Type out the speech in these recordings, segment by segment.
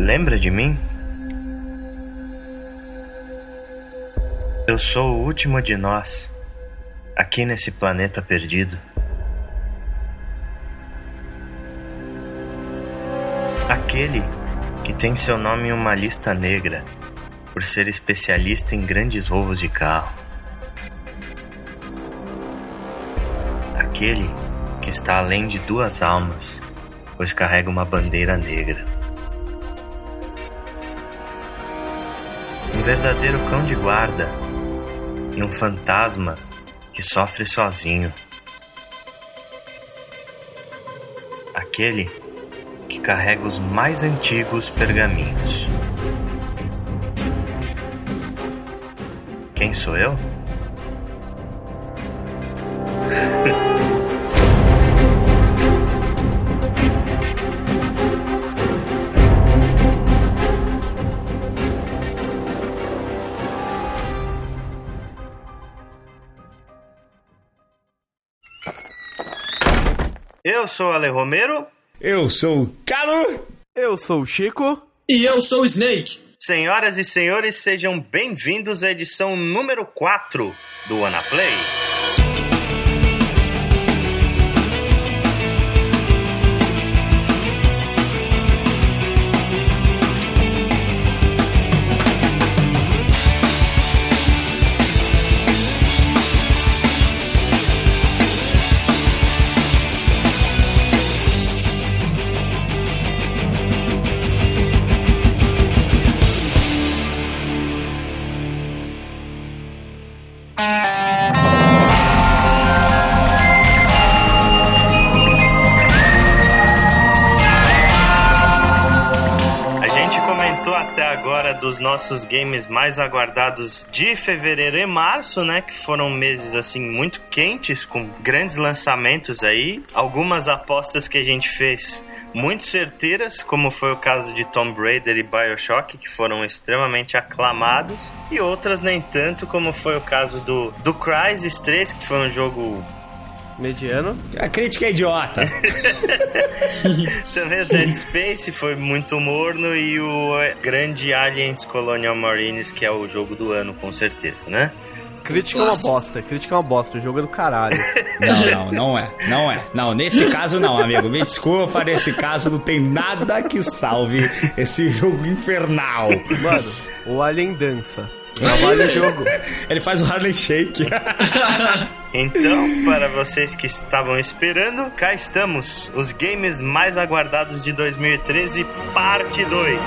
Lembra de mim? Eu sou o último de nós, aqui nesse planeta perdido. Aquele que tem seu nome em uma lista negra por ser especialista em grandes roubos de carro. Aquele que está além de duas almas, pois carrega uma bandeira negra. Um verdadeiro cão de guarda e um fantasma que sofre sozinho. Aquele que carrega os mais antigos pergaminhos. Quem sou eu? Sou o Ale Romero. Eu sou o Calo. Eu sou o Chico. E eu sou o Snake. Senhoras e senhores, sejam bem-vindos à edição número 4 do Anaplay. A nossos games mais aguardados de fevereiro e março, né? Que foram meses assim muito quentes, com grandes lançamentos aí. Algumas apostas que a gente fez muito certeiras, como foi o caso de Tomb Raider e Bioshock, que foram extremamente aclamados, e outras nem tanto, como foi o caso do, do Crysis 3, que foi um jogo Mediano. A crítica é idiota. Também o Dead Space foi muito morno e o grande Aliens Colonial Marines, que é o jogo do ano, com certeza, né? Crítica é uma bosta. Crítica é uma bosta. O jogo é do caralho. Não, não, não é. Não é. Não, nesse caso não, amigo. Me desculpa, nesse caso não tem nada que salve esse jogo infernal. Mano, o Alien dança. Trabalha o jogo. Ele faz o Harley Shake. Então, para vocês que estavam esperando, cá estamos, os games mais aguardados de 2013, parte 2.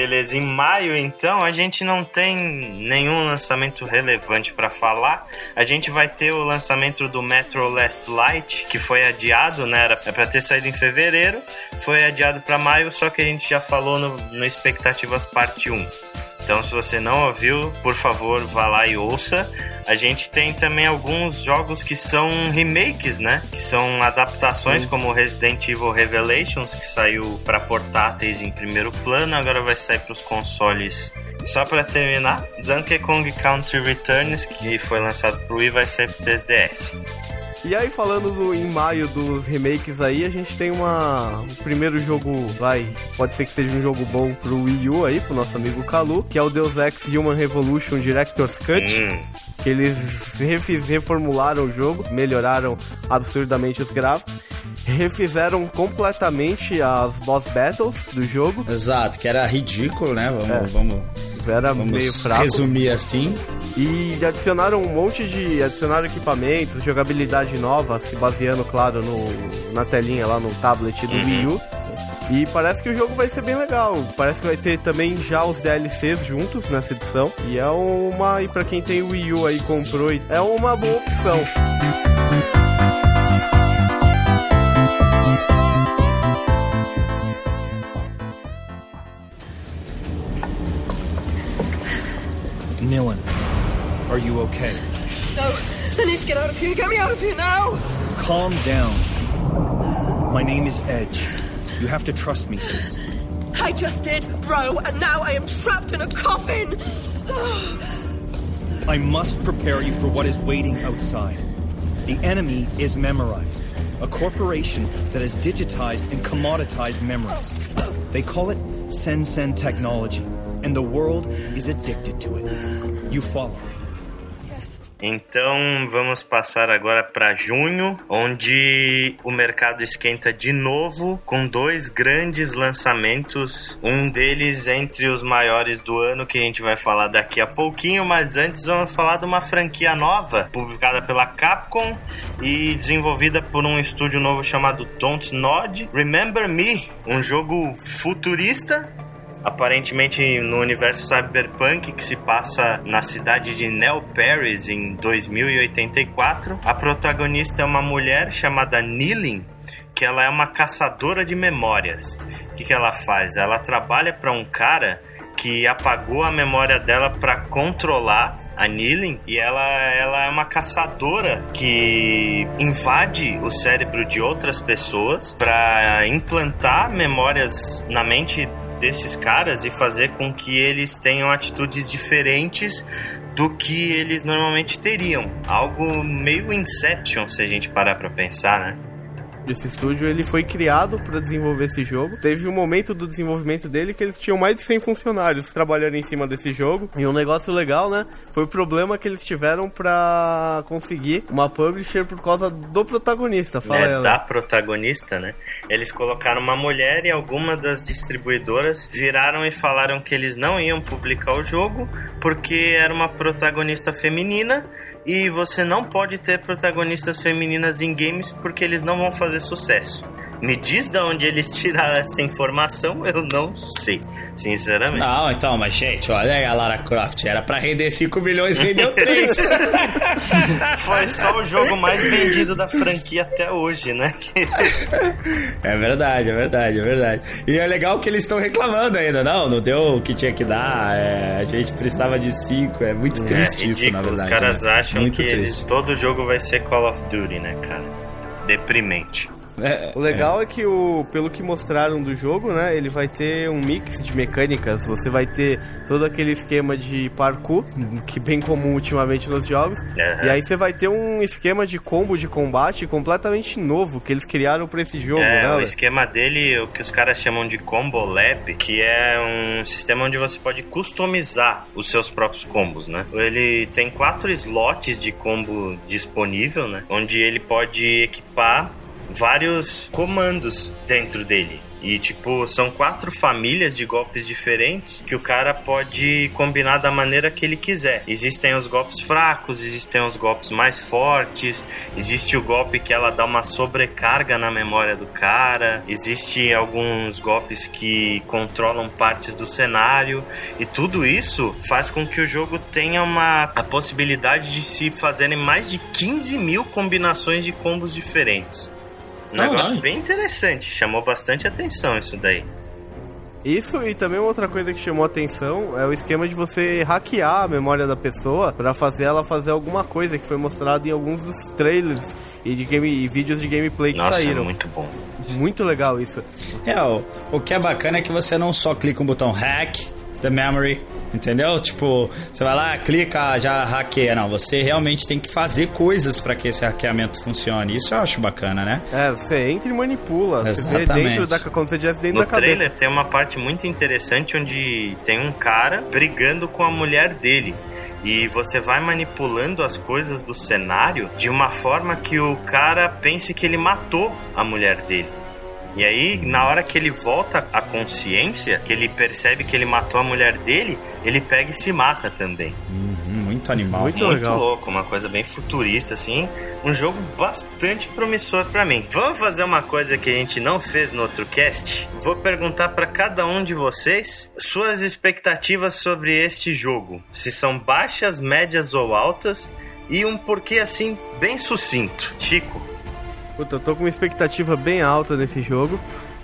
Beleza, em maio então a gente não tem nenhum lançamento relevante para falar. A gente vai ter o lançamento do Metro Last Light, que foi adiado, né? Era para ter saído em fevereiro, foi adiado para maio, só que a gente já falou no, no Expectativas Parte 1. Então, se você não ouviu, por favor, vá lá e ouça. A gente tem também alguns jogos que são remakes, né? Que são adaptações, como Resident Evil Revelations, que saiu para portáteis em primeiro plano, agora vai sair para os consoles. Só para terminar, Donkey Kong Country Returns, que foi lançado pro Wii, vai sair pro 3DS. E aí, falando do- em maio dos remakes aí, a gente tem uma. O primeiro jogo, vai. Pode ser que seja um jogo bom pro Wii U aí, pro nosso amigo Kalu, que é o Deus Ex Human Revolution Director's Cut. Hum, Que eles refiz, reformularam o jogo, melhoraram absurdamente os gráficos, refizeram completamente as boss battles do jogo. Exato, que era ridículo, né? Vamos, É. vamos, Era vamos meio fraco. resumir assim. E adicionaram um monte de. adicionaram equipamentos, jogabilidade nova, se baseando, claro, no, na telinha lá no tablet do Wii U. E parece que o jogo vai ser bem legal. Parece que vai ter também já os DLCs juntos nessa edição. E é uma. E pra quem tem o Wii U aí comprou, é uma boa opção. Nilin, are you okay? No, I need to get out of here. Get me out of here now. Calm down. My name is Edge. You have to trust me, sis. I just did, bro, and now I am trapped in a coffin. I must prepare you for what is waiting outside. The enemy is Memorize, a corporation that has digitized and commoditized memories. They call it Sensen technology, and the world is addicted to it. You follow. Então vamos passar agora para junho, onde o mercado esquenta de novo com dois grandes lançamentos. Um deles entre os maiores do ano que a gente vai falar daqui a pouquinho, mas antes vamos falar de uma franquia nova, publicada pela Capcom e desenvolvida por um estúdio novo chamado Don't Nod. Remember Me, um jogo futurista aparentemente no universo cyberpunk que se passa na cidade de Neo Paris em 2084. A protagonista é uma mulher chamada Nilin, que ela é uma caçadora de memórias. O que, que ela faz? Ela trabalha para um cara que apagou a memória dela para controlar a Nilin, e ela, ela é uma caçadora que invade o cérebro de outras pessoas para implantar memórias na mente desses caras e fazer com que eles tenham atitudes diferentes do que eles normalmente teriam. Algo meio Inception, se a gente parar pra pensar, né? Esse estúdio ele foi criado para desenvolver esse jogo. Teve um momento do desenvolvimento dele que eles tinham mais de 100 funcionários trabalhando em cima desse jogo. E um negócio legal, né? Foi o problema que eles tiveram para conseguir uma publisher por causa do protagonista. Fala é, ela. da protagonista, né? Eles colocaram uma mulher e algumas das distribuidoras viraram e falaram que eles não iam publicar o jogo porque era uma protagonista feminina e você não pode ter protagonistas femininas em games porque eles não vão fazer sucesso. Me diz de onde eles tiraram essa informação, eu não sei, sinceramente. Não, então, mas gente, olha aí a Lara Croft. Era pra render 5 milhões, rendeu 3. Foi só o jogo mais vendido da franquia até hoje, né? é verdade, é verdade, é verdade. E é legal que eles estão reclamando ainda, não? Não deu o que tinha que dar, é, a gente precisava de 5. É muito triste é, isso, na verdade. Os caras né? acham muito que triste. eles, todo jogo vai ser Call of Duty, né, cara? Deprimente. É, O legal é. que o, pelo que mostraram do jogo, né, ele vai ter um mix de mecânicas. Você vai ter todo aquele esquema de parkour, que é bem comum ultimamente nos jogos. Uhum. E aí você vai ter um esquema de combo de combate completamente novo que eles criaram para esse jogo, É, né? o esquema dele, o que os caras chamam de Combo Lab, que é um sistema onde você pode customizar os seus próprios combos, né? Ele tem quatro slots de combo disponível, né? Onde ele pode equipar vários comandos dentro dele. E, tipo, são quatro famílias de golpes diferentes que o cara pode combinar da maneira que ele quiser. Existem os golpes fracos, existem os golpes mais fortes, existe o golpe que ela dá uma sobrecarga na memória do cara, existe alguns golpes que controlam partes do cenário, e tudo isso faz com que o jogo tenha uma a possibilidade de se fazerem mais de 15 mil combinações de combos diferentes. Um Caralho. negócio bem interessante, chamou bastante atenção isso daí. Isso e também uma outra coisa que chamou a atenção é o esquema de você hackear a memória da pessoa para fazer ela fazer alguma coisa que foi mostrado em alguns dos trailers e de game e vídeos de gameplay que Nossa, saíram. muito bom. Muito legal isso. É, o, o que é bacana é que você não só clica um botão hack the memory, entendeu? Tipo, você vai lá, clica, já hackeia. Não, você realmente tem que fazer coisas para que esse hackeamento funcione. Isso eu acho bacana, né? É, você entra e manipula. Você vê Exatamente. dentro da, como se estivesse dentro No da cabeça. trailer tem uma parte muito interessante onde tem um cara brigando com a mulher dele. E você vai manipulando as coisas do cenário de uma forma que o cara pense que ele matou a mulher dele. E aí, na hora que ele volta à consciência, que ele percebe que ele matou a mulher dele, ele pega e se mata também. Uhum, muito animal. Muito Muito legal. louco, uma coisa bem futurista, assim. Um jogo bastante promissor pra mim. Vamos fazer uma coisa que a gente não fez no outro cast? Vou perguntar pra cada um de vocês suas expectativas sobre este jogo. Se são baixas, médias ou altas. E um porquê assim, bem sucinto. Chico. Puta, eu tô com uma expectativa bem alta nesse jogo.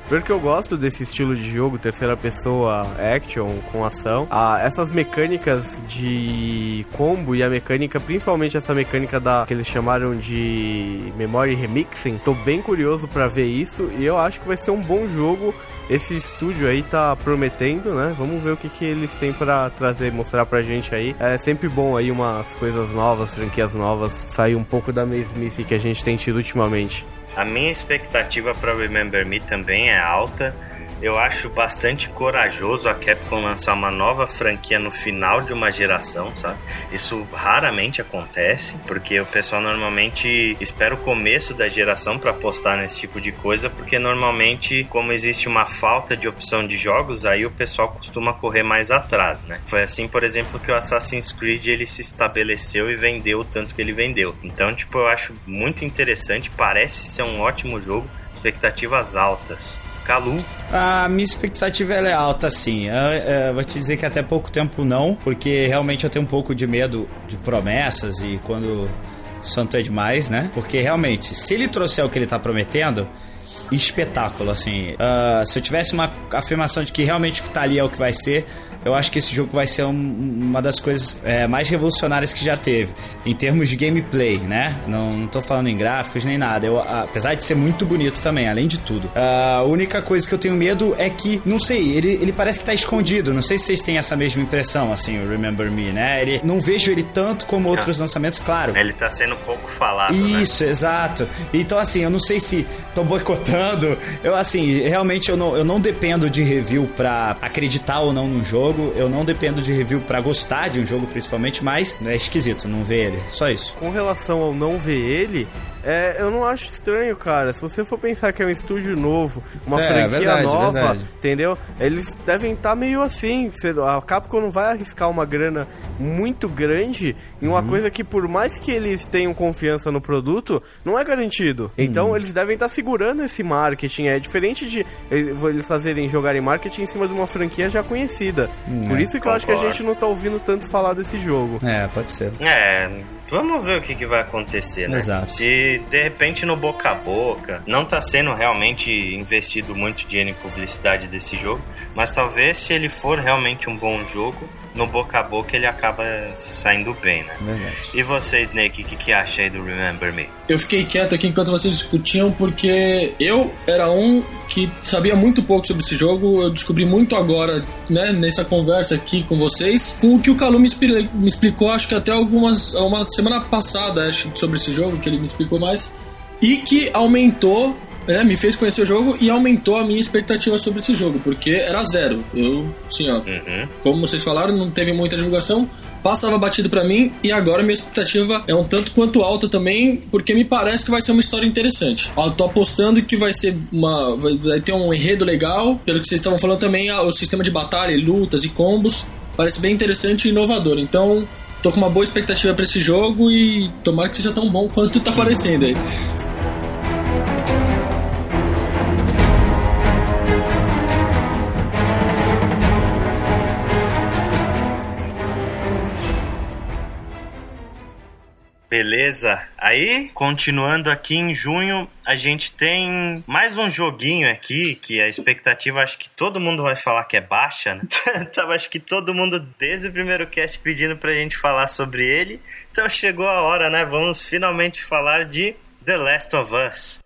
Porque eu gosto desse estilo de jogo, terceira pessoa, action, com ação. Ah, essas mecânicas de combo e a mecânica, principalmente essa mecânica da que eles chamaram de memory remixing, tô bem curioso pra ver isso e eu acho que vai ser um bom jogo esse estúdio aí tá prometendo, né? Vamos ver o que, que eles têm para trazer, mostrar pra gente aí. É sempre bom aí umas coisas novas, franquias novas, sair um pouco da mesmice que a gente tem tido ultimamente. A minha expectativa para Remember Me também é alta. Eu acho bastante corajoso a Capcom lançar uma nova franquia no final de uma geração, sabe? Isso raramente acontece, porque o pessoal normalmente espera o começo da geração para apostar nesse tipo de coisa, porque normalmente, como existe uma falta de opção de jogos, aí o pessoal costuma correr mais atrás, né? Foi assim, por exemplo, que o Assassin's Creed ele se estabeleceu e vendeu o tanto que ele vendeu. Então, tipo, eu acho muito interessante, parece ser um ótimo jogo, expectativas altas. Calu. A minha expectativa é alta, sim. Eu, eu, vou te dizer que até pouco tempo não, porque realmente eu tenho um pouco de medo de promessas e quando santo é demais, né? Porque realmente, se ele trouxer o que ele tá prometendo, espetáculo, assim. Uh, se eu tivesse uma afirmação de que realmente o que tá ali é o que vai ser, eu acho que esse jogo vai ser um, uma das coisas é, mais revolucionárias que já teve, em termos de gameplay, né? Não, não tô falando em gráficos nem nada. Eu, apesar de ser muito bonito também, além de tudo. A única coisa que eu tenho medo é que, não sei, ele, ele parece que tá escondido. Não sei se vocês têm essa mesma impressão, assim, o Remember Me, né? Ele, não vejo ele tanto como outros lançamentos, claro. Ele tá sendo pouco falado. Né? Isso, né? exato. Então, assim, eu não sei se estão boicotando. Eu, assim, realmente eu não, eu não dependo de review pra acreditar ou não no jogo jogo, eu não dependo de review para gostar de um jogo principalmente, mas é esquisito não ver ele. Só isso. Com relação ao não ver ele, é, eu não acho estranho, cara. Se você for pensar que é um estúdio novo, uma é, franquia verdade, nova, verdade. entendeu? Eles devem estar tá meio assim. A Capcom não vai arriscar uma grana muito grande em uma uhum. coisa que, por mais que eles tenham confiança no produto, não é garantido. Então uhum. eles devem estar tá segurando esse marketing. É diferente de eles fazerem jogarem marketing em cima de uma franquia já conhecida. Uhum. Por isso que eu acho que a gente não tá ouvindo tanto falar desse jogo. É, pode ser. É, Vamos ver o que, que vai acontecer, né? Exato. Se de repente no boca a boca não tá sendo realmente investido muito dinheiro em publicidade desse jogo, mas talvez se ele for realmente um bom jogo, no boca a boca ele acaba se saindo bem, né? Verdade. E você, Snake, o que, que acha aí do Remember Me? Eu fiquei quieto aqui enquanto vocês discutiam, porque eu era um que sabia muito pouco sobre esse jogo. Eu descobri muito agora, né, nessa conversa aqui com vocês, com o que o Calu me, me explicou, acho que até algumas. uma semana passada, acho, sobre esse jogo, que ele me explicou mais. E que aumentou né, me fez conhecer o jogo e aumentou a minha expectativa sobre esse jogo, porque era zero. Eu, assim, ó, uhum. como vocês falaram, não teve muita divulgação, passava batido para mim e agora minha expectativa é um tanto quanto alta também, porque me parece que vai ser uma história interessante. Eu tô apostando que vai ser uma vai ter um enredo legal, pelo que vocês estavam falando também, o sistema de batalha, lutas e combos parece bem interessante e inovador. Então, tô com uma boa expectativa para esse jogo e tomara que seja tão bom quanto tá parecendo aí. Beleza. Aí, continuando aqui em junho, a gente tem mais um joguinho aqui que a expectativa acho que todo mundo vai falar que é baixa, né? Tava acho que todo mundo desde o primeiro cast pedindo pra gente falar sobre ele. Então chegou a hora, né? Vamos finalmente falar de The Last of Us.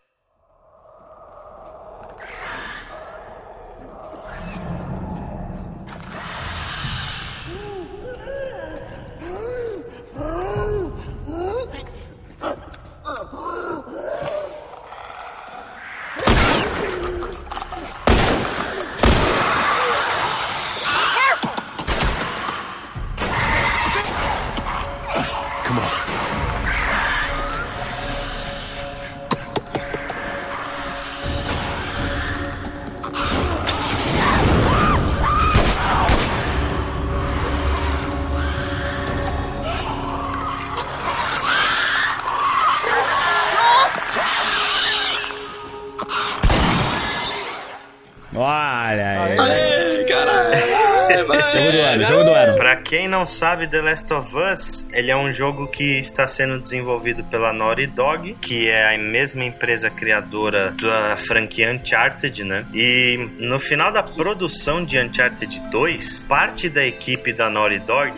Jogo do ano, jogo do ano. Pra quem não sabe, The Last of Us, ele é um jogo que está sendo desenvolvido pela Naughty Dog, que é a mesma empresa criadora da franquia Uncharted, né? E no final da produção de Uncharted 2, parte da equipe da Naughty Dog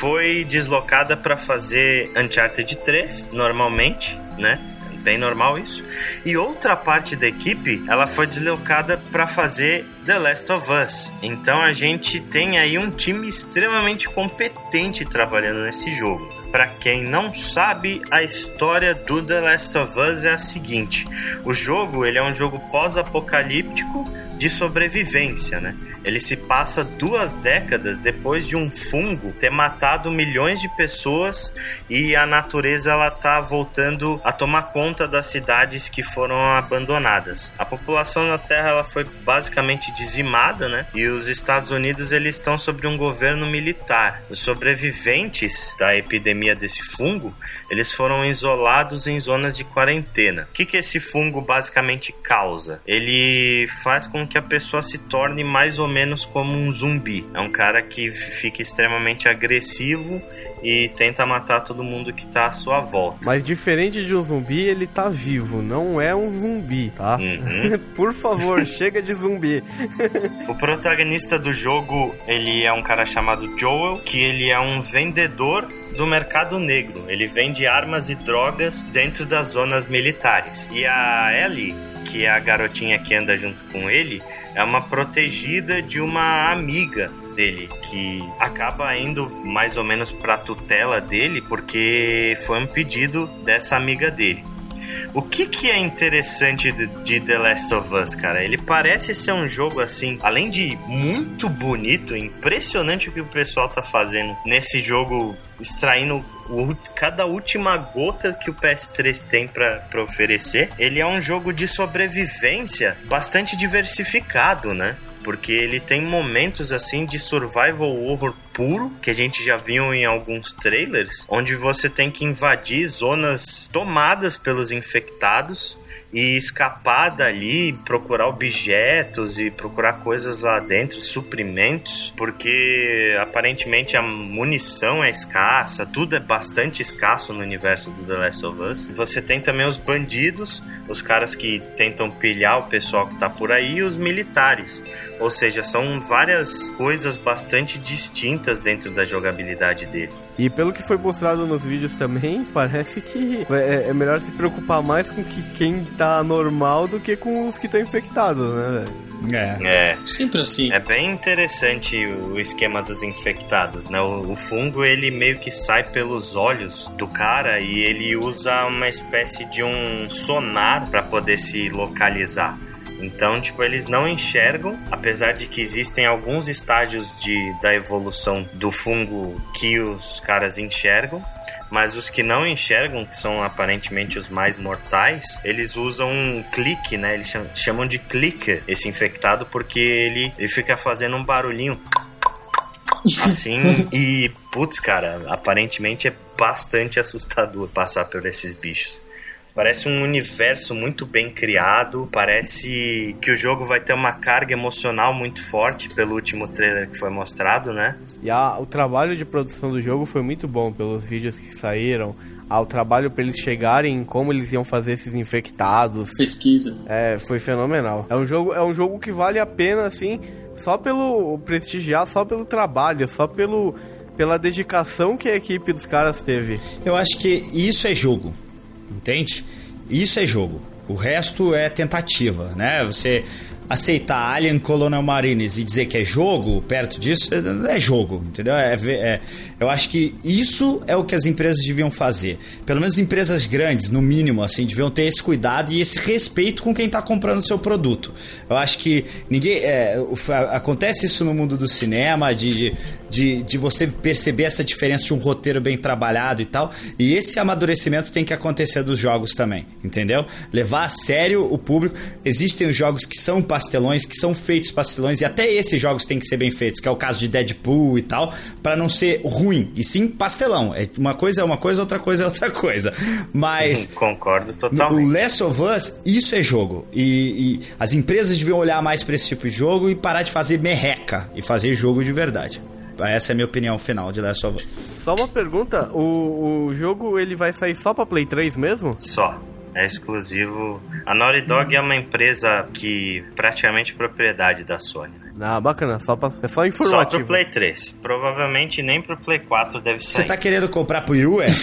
foi deslocada para fazer Uncharted 3, normalmente, né? bem normal isso. E outra parte da equipe, ela foi deslocada para fazer The Last of Us. Então a gente tem aí um time extremamente competente trabalhando nesse jogo. Para quem não sabe, a história do The Last of Us é a seguinte: o jogo ele é um jogo pós-apocalíptico de sobrevivência, né? Ele se passa duas décadas depois de um fungo ter matado milhões de pessoas e a natureza ela tá voltando a tomar conta das cidades que foram abandonadas. A população na Terra ela foi basicamente dizimada, né? E os Estados Unidos eles estão sobre um governo militar. Os sobreviventes da epidemia desse fungo, eles foram isolados em zonas de quarentena. O que que esse fungo basicamente causa? Ele faz com que a pessoa se torne mais ou menos como um zumbi. É um cara que fica extremamente agressivo e tenta matar todo mundo que tá à sua volta. Mas diferente de um zumbi, ele tá vivo, não é um zumbi, tá? Uhum. Por favor, chega de zumbi. O protagonista do jogo, ele é um cara chamado Joel, que ele é um vendedor do mercado negro. Ele vende armas e drogas dentro das zonas militares. E a Ellie, que a garotinha que anda junto com ele, é uma protegida de uma amiga dele que acaba indo mais ou menos pra tutela dele porque foi um pedido dessa amiga dele. O que que é interessante de, de The Last of Us, cara? Ele parece ser um jogo assim, além de muito bonito, impressionante o que o pessoal tá fazendo nesse jogo, extraindo o, cada última gota que o PS3 tem para oferecer. Ele é um jogo de sobrevivência bastante diversificado, né? porque ele tem momentos assim de survival horror puro, que a gente já viu em alguns trailers, onde você tem que invadir zonas tomadas pelos infectados e escapar dali, procurar objetos e procurar coisas lá dentro, suprimentos, porque aparentemente a munição é escassa, tudo é bastante escasso no universo do The Last of Us. Você tem também os bandidos, os caras que tentam pilhar o pessoal que tá por aí e os militares. Ou seja, são várias coisas bastante distintas dentro da jogabilidade dele. E pelo que foi mostrado nos vídeos também, parece que é, é melhor se preocupar mais com que quem tá normal do que com os que estão infectados, né, velho? É. É. Sempre assim. É bem interessante o esquema dos infectados, né? O, o, fungo ele meio que sai pelos olhos do cara e ele usa uma espécie de um sonar para poder se localizar. Então, tipo, eles não enxergam, apesar de que existem alguns estágios de, da evolução do fungo que os caras enxergam. Mas os que não enxergam, que são aparentemente os mais mortais, eles usam um clique, né? Eles chamam de clicker esse infectado porque ele, ele fica fazendo um barulhinho assim e putz, cara, aparentemente é bastante assustador passar por esses bichos. Parece um universo muito bem criado. Parece que o jogo vai ter uma carga emocional muito forte pelo último trailer que foi mostrado, né? E a, o trabalho de produção do jogo foi muito bom pelos vídeos que saíram. Ao trabalho para eles chegarem, como eles iam fazer esses infectados. Pesquisa. É, foi fenomenal. É um jogo, é um jogo que vale a pena, assim, só pelo prestigiar, só pelo trabalho, só pelo pela dedicação que a equipe dos caras teve. Eu acho que isso é jogo. Entende? Isso é jogo. O resto é tentativa, né? Você aceitar Alien Colonial Marines e dizer que é jogo, perto disso, é jogo, entendeu? É, é, eu acho que isso é o que as empresas deviam fazer. Pelo menos empresas grandes, no mínimo, assim, deviam ter esse cuidado e esse respeito com quem está comprando o seu produto. Eu acho que ninguém. É, acontece isso no mundo do cinema, de, de, de você perceber essa diferença de um roteiro bem trabalhado e tal. E esse amadurecimento tem que acontecer dos jogos também, entendeu? Levar a sério o público. Existem os jogos que são pastelões, que são feitos pastelões, e até esses jogos têm que ser bem feitos, que é o caso de Deadpool e tal, para não ser ruim, e sim pastelão. É uma coisa é uma coisa, outra coisa é outra coisa. Mas. Concordo totalmente. O Last of Us, isso é jogo. E, e as empresas deviam olhar mais para esse tipo de jogo e parar de fazer merreca e fazer jogo de verdade. Essa é a minha opinião final de Last of Us. Só uma pergunta, o, o jogo ele vai sair só pra Play 3 mesmo? Só. É exclusivo. A Naughty Dog é uma empresa que praticamente propriedade da Sony. Né? Ah, bacana, só pra, é só Só informativo. pro Play 3. Provavelmente nem pro Play 4 deve Você sair. tá querendo comprar pro Yu, é?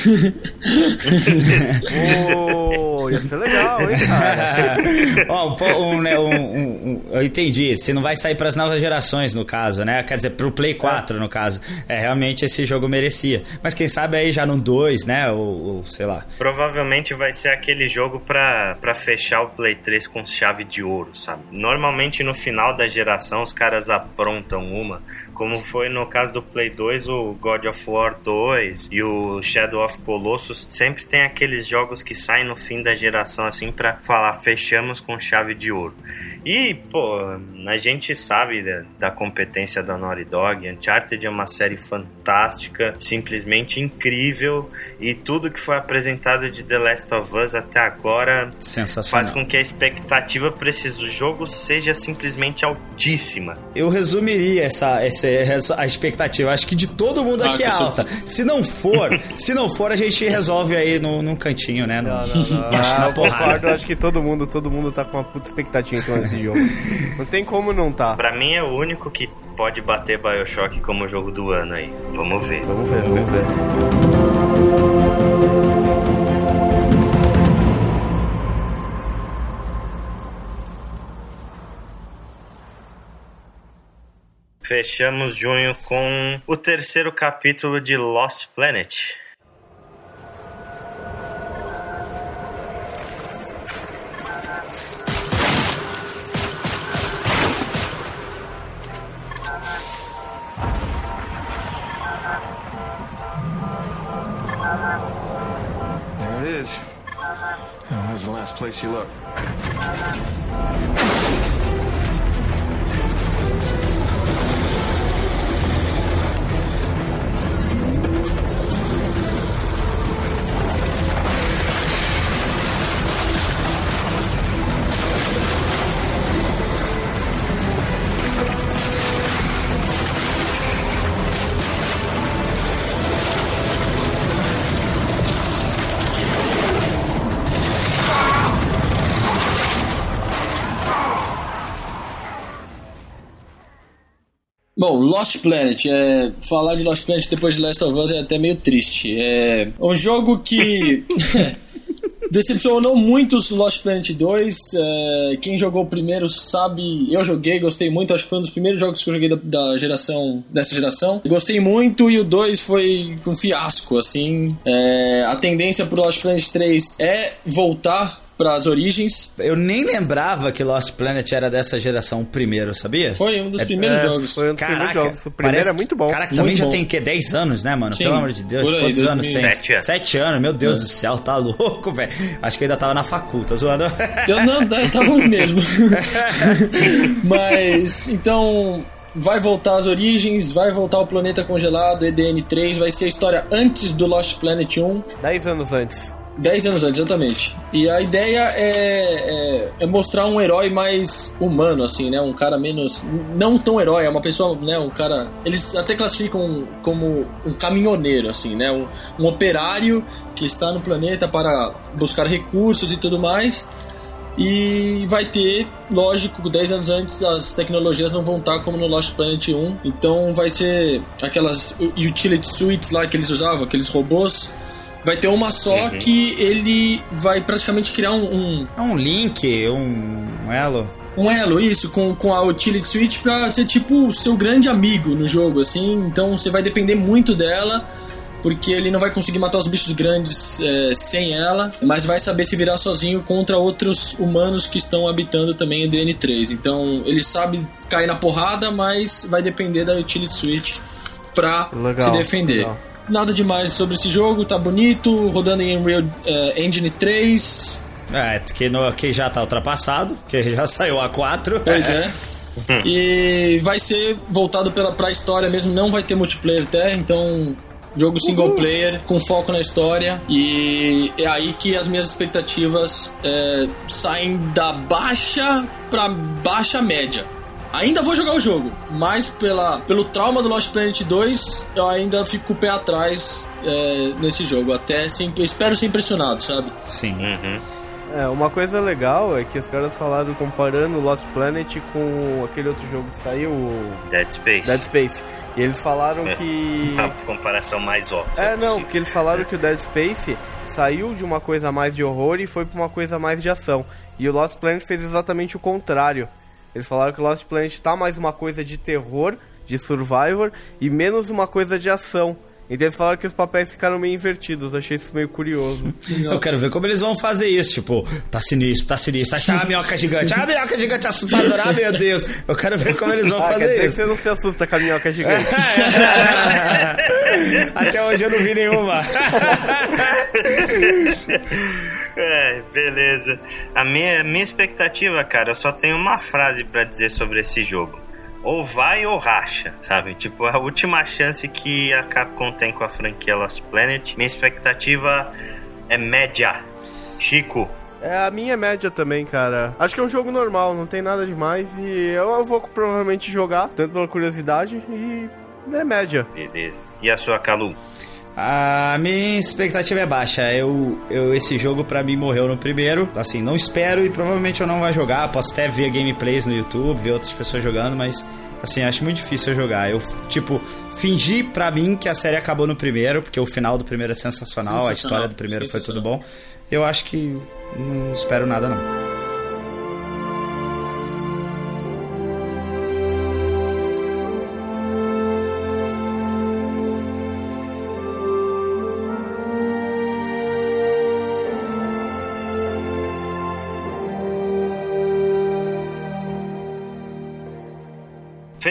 Ô, ia ser legal, hein, cara? Ó, um, um, né, um- um- um- eu entendi. Se não vai sair pras novas gerações, no caso, né? Quer dizer, pro Play 4, no caso. É, realmente esse jogo merecia. Mas quem sabe aí já no 2, né? Ou, ou sei lá. Provavelmente vai ser aquele jogo pra, pra fechar o Play 3 com chave de ouro, sabe? Normalmente no final da geração os caras aprontam uma, como foi no caso do Play 2, o God of War 2 e o Shadow of Colossus. Sempre tem aqueles jogos que saem no fim da geração assim pra falar fechamos com chave de ouro. E, pô, a gente sabe da, da competência da Naughty Dog. Uncharted é uma série fantástica, simplesmente incrível. E tudo que foi apresentado de The Last of Us até agora faz com que a expectativa para esse jogo seja simplesmente altíssima. Eu resumiria essa, essa, essa- a expectativa. Acho que de todo mundo Ah, aqui é com alta. Se não for, se não for, a gente resolve aí no, num cantinho, né? No, Acho Ah, na eu porrada. concordo, acho que todo mundo, todo mundo tá com uma puta expectativa em cima desse jogo. Não tem como não tá. Pra mim é o único que pode bater BioShock como jogo do ano aí. Vamos ver. Vamos ver, vamos ver. Fechamos junho com o terceiro capítulo de Lost Planet. There it is. Where's the last place you looked? Lost Planet, é, falar de Lost Planet depois de Last of Us é até meio triste. É um jogo que decepcionou muito o Lost Planet 2. é, quem jogou o primeiro sabe, eu joguei, gostei muito, acho que foi um dos primeiros jogos que eu joguei da, da geração, dessa geração. Gostei muito e o 2 foi um fiasco, assim. É, a tendência pro Lost Planet 3 é voltar para as origens. Eu nem lembrava que Lost Planet era dessa geração primeiro, sabia? Foi um dos É- primeiros É, jogos. Foi um dos primeiros Caraca, jogos. O primeiro parece é muito bom. Caraca, também Muito já bom. tem o quê? 10 anos, né, mano? Sim, Pelo amor de Deus. aí, Quantos anos 2000. tem? Sete anos. 7 anos, meu Deus É. do céu, tá louco, velho. Acho que ainda tava na faculta, zoando. Eu não, eu tava mesmo. Mas, então, vai voltar às origens, vai voltar o planeta congelado, EDN3, vai ser a história antes do Lost Planet 1, 10 anos antes. 10 anos antes, exatamente. E a ideia é, é, é mostrar um herói mais humano, assim, né? Um cara menos. Não tão herói, é uma pessoa, né? Um cara. Eles até classificam como um caminhoneiro, assim, né? Um, um operário que está no planeta para buscar recursos e tudo mais. E vai ter, lógico, 10 anos antes as tecnologias não vão estar como no Lost Planet 1. Então vai ser aquelas utility suites lá que eles usavam, aqueles robôs. Vai ter uma só que ele vai praticamente criar um, um, É um link, um elo. um elo, isso, com, com a Utility Suite pra ser tipo o seu grande amigo no jogo, assim. Então você vai depender muito dela, porque ele não vai conseguir matar os bichos grandes é, sem ela, mas vai saber se virar sozinho contra outros humanos que estão habitando também em DN3. Então ele sabe cair na porrada, mas vai depender da Utility Suite pra Legal, se defender. legal. Nada demais sobre esse jogo, tá bonito, rodando em Unreal eh, Engine 3, É, que, no, que já tá ultrapassado, que já saiu a 4. Pois é. E vai ser voltado pela, pra história mesmo, não vai ter multiplayer até, então. Jogo single player, com foco na história. E é aí que as minhas expectativas é, saem da baixa pra baixa média. Ainda vou jogar o jogo, mas pela, pelo trauma do Lost Planet 2, eu ainda fico com o pé atrás é, nesse jogo. Até sempre, espero ser impressionado, sabe? Sim. Uhum. É, uma coisa legal é que os caras falaram comparando Lost Planet com aquele outro jogo que saiu, o Dead Space. Dead Space. E eles falaram É. que. A comparação mais óbvia. É, não, possível. porque eles falaram que o Dead Space saiu de uma coisa mais de horror e foi pra uma coisa mais de ação. E o Lost Planet fez exatamente o contrário. Eles falaram que o Lost Planet tá mais uma coisa de terror, de survivor, e menos uma coisa de ação. Então eles falaram que os papéis ficaram meio invertidos. Achei isso meio curioso. Eu quero ver como eles vão fazer isso. Tipo, tá sinistro, tá sinistro. Tá a minhoca gigante. Ah, a minhoca gigante assustadora. Ah, meu Deus. Eu quero ver como eles vão Ah, fazer isso. você não se assusta com a minhoca gigante. Até hoje eu não vi nenhuma. É, beleza. A minha, minha expectativa, cara, eu só tenho uma frase pra dizer sobre esse jogo. Ou vai ou racha, sabe? Tipo, a última chance que a Capcom tem com a franquia Lost Planet. Minha expectativa é média. Chico, É a minha média também, cara. Acho que é um jogo normal, não tem nada demais. E eu vou provavelmente jogar, tanto pela curiosidade e é média. beleza. E a sua Calu? A minha expectativa é baixa. Eu, eu esse jogo pra mim morreu no primeiro. Assim, não espero e provavelmente eu não vou jogar. Posso até ver gameplays no YouTube, ver outras pessoas jogando, mas assim, acho muito difícil eu jogar. Eu, tipo, fingi pra mim que a série acabou no primeiro, porque o final do primeiro é sensacional, a Sensacional, história do primeiro foi tudo bom. Eu acho que não espero nada não.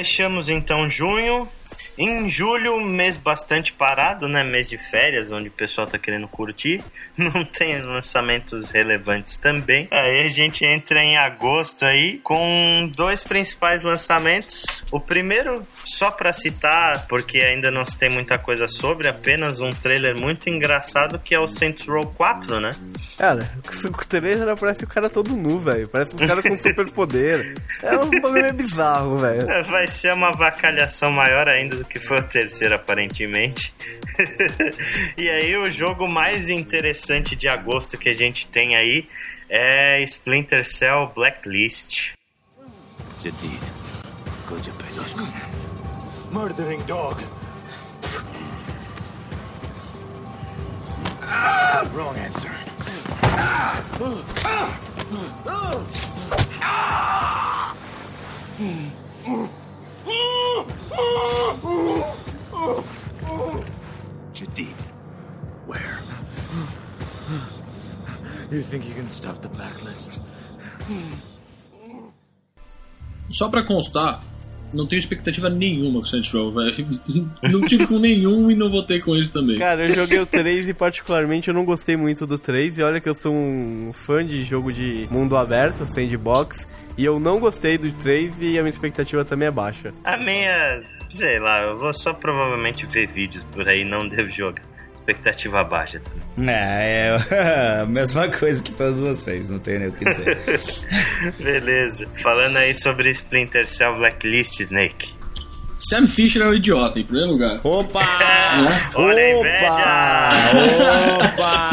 Fechamos então junho. Em julho, mês bastante parado, né? Mês de férias, onde o pessoal tá querendo curtir. Não tem lançamentos relevantes também. Aí a gente entra em agosto aí com dois principais lançamentos. O primeiro, só para citar, porque ainda não se tem muita coisa sobre, apenas um trailer muito engraçado que é o Saints Row 4, né? Cara, o trailer parece o cara todo nu, velho. Parece um cara com super poder. é um bagulho bizarro, velho. É, vai ser uma vacalhação maior ainda do que foi o terceiro, aparentemente. e aí, o jogo mais interessante de agosto que a gente tem aí é Splinter Cell Blacklist. Jadid, 50 pedaços. Murdering dog. Wrong answer. Jadid, where? You think you can stop the blacklist? Só pra constar, não tenho expectativa nenhuma com Saints Row, velho. Não tive com nenhum e não votei com eles também. Cara, eu joguei o 3 e particularmente eu não gostei muito do 3. E olha que eu sou um fã de jogo de mundo aberto, sandbox. E eu não gostei do 3 e a minha expectativa também é baixa. A minha, sei lá, eu vou só provavelmente ver vídeos por aí, não devo jogar. Expectativa baixa também. É, é a mesma coisa que todos vocês, não tenho nem o que dizer. Beleza. Falando aí sobre Splinter Cell Blacklist, Snake. Sam Fisher é um idiota, em primeiro lugar. Opa! Né? Olha a inveja! Opa!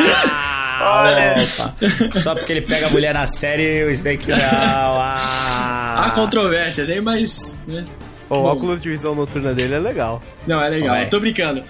Olha. Opa! Só porque ele pega a mulher na série, o Snake não. Ah. Há controvérsias aí, mas. Né? O Bom. óculos de visão noturna dele é legal. Não, é legal. Vai. Tô brincando.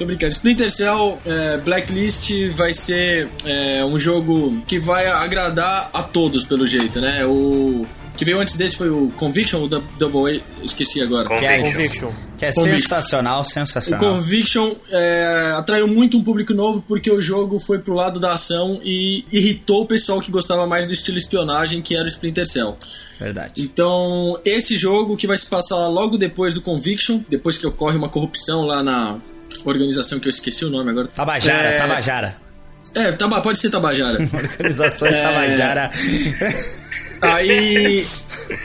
Tô brincando. Splinter Cell é, Blacklist vai ser é, um jogo que vai agradar a todos, pelo jeito, né? O que veio antes desse foi o Conviction ou Dou- Double A? Esqueci agora. Que é, Conviction. que é Conviction. sensacional, O sensacional. Conviction é, atraiu muito um público novo porque o jogo foi pro lado da ação e irritou o pessoal que gostava mais do estilo espionagem, que era o Splinter Cell. Verdade. Então, esse jogo que vai se passar logo depois do Conviction, depois que ocorre uma corrupção lá na organização que eu esqueci o nome agora. Tabajara, É, Tabajara. É, taba, pode ser Tabajara. Organizações É. Tabajara. Aí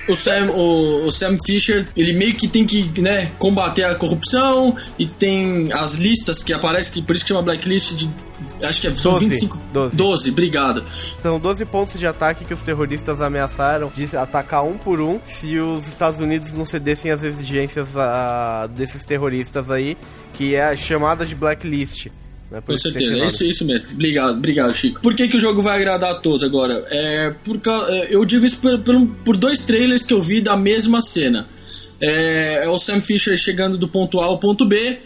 o Sam, o, o Sam Fisher, ele meio que tem que né, combater a corrupção e tem as listas que aparecem, que por isso que chama Blacklist de. Acho que é, são Doze. 25. Doze. 12, obrigado. São 12 pontos de ataque que os terroristas ameaçaram de atacar um por um se os Estados Unidos não cedessem às exigências ah, desses terroristas aí, que é a chamada de blacklist. Né? Com certeza, é isso, isso mesmo. Obrigado, obrigado, Chico. Por que, que o jogo vai agradar a todos agora? É, por, é, eu digo isso por, por, por dois trailers que eu vi da mesma cena. É, é o Sam Fisher chegando do ponto A ao ponto B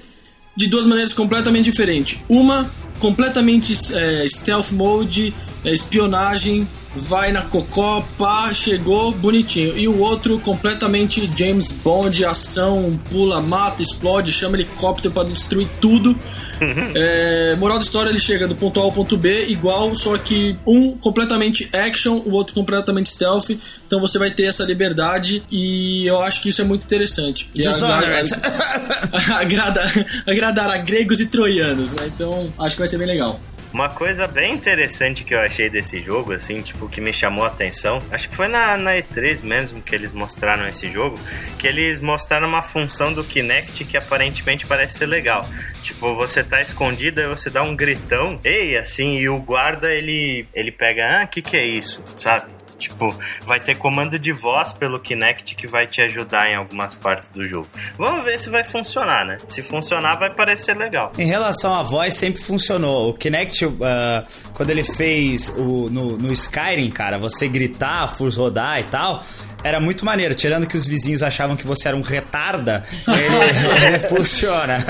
de duas maneiras completamente diferentes. Uma, completamente é, stealth mode, é, espionagem, vai na cocó, pá, chegou, bonitinho. E o outro, completamente James Bond, ação, pula, mata, explode, chama helicóptero pra destruir tudo. É, moral da história, ele chega do ponto A ao ponto B igual, só que um completamente action, o outro completamente stealth. Então você vai ter essa liberdade e eu acho que isso é muito interessante. Dishonored. agrada, agradar a gregos e troianos, né? Então acho que vai ser bem legal. Uma coisa bem interessante que eu achei desse jogo, assim, tipo, que me chamou a atenção, acho que foi na, na E3 mesmo que eles mostraram esse jogo, que eles mostraram uma função do Kinect que aparentemente parece ser legal. Tipo, você tá escondido, aí você dá um gritão, ei, assim, e o guarda, ele, ele pega, ah, que que é isso, sabe? Tipo, vai ter comando de voz pelo Kinect que vai te ajudar em algumas partes do jogo. Vamos ver se vai funcionar, né? Se funcionar, vai parecer legal. Em relação à voz, sempre funcionou. O Kinect, ah, quando ele fez o, no, no Skyrim, cara, você gritar, fus rodar e tal, era muito maneiro. Tirando que os vizinhos achavam que você era um retarda, ele, ele funciona.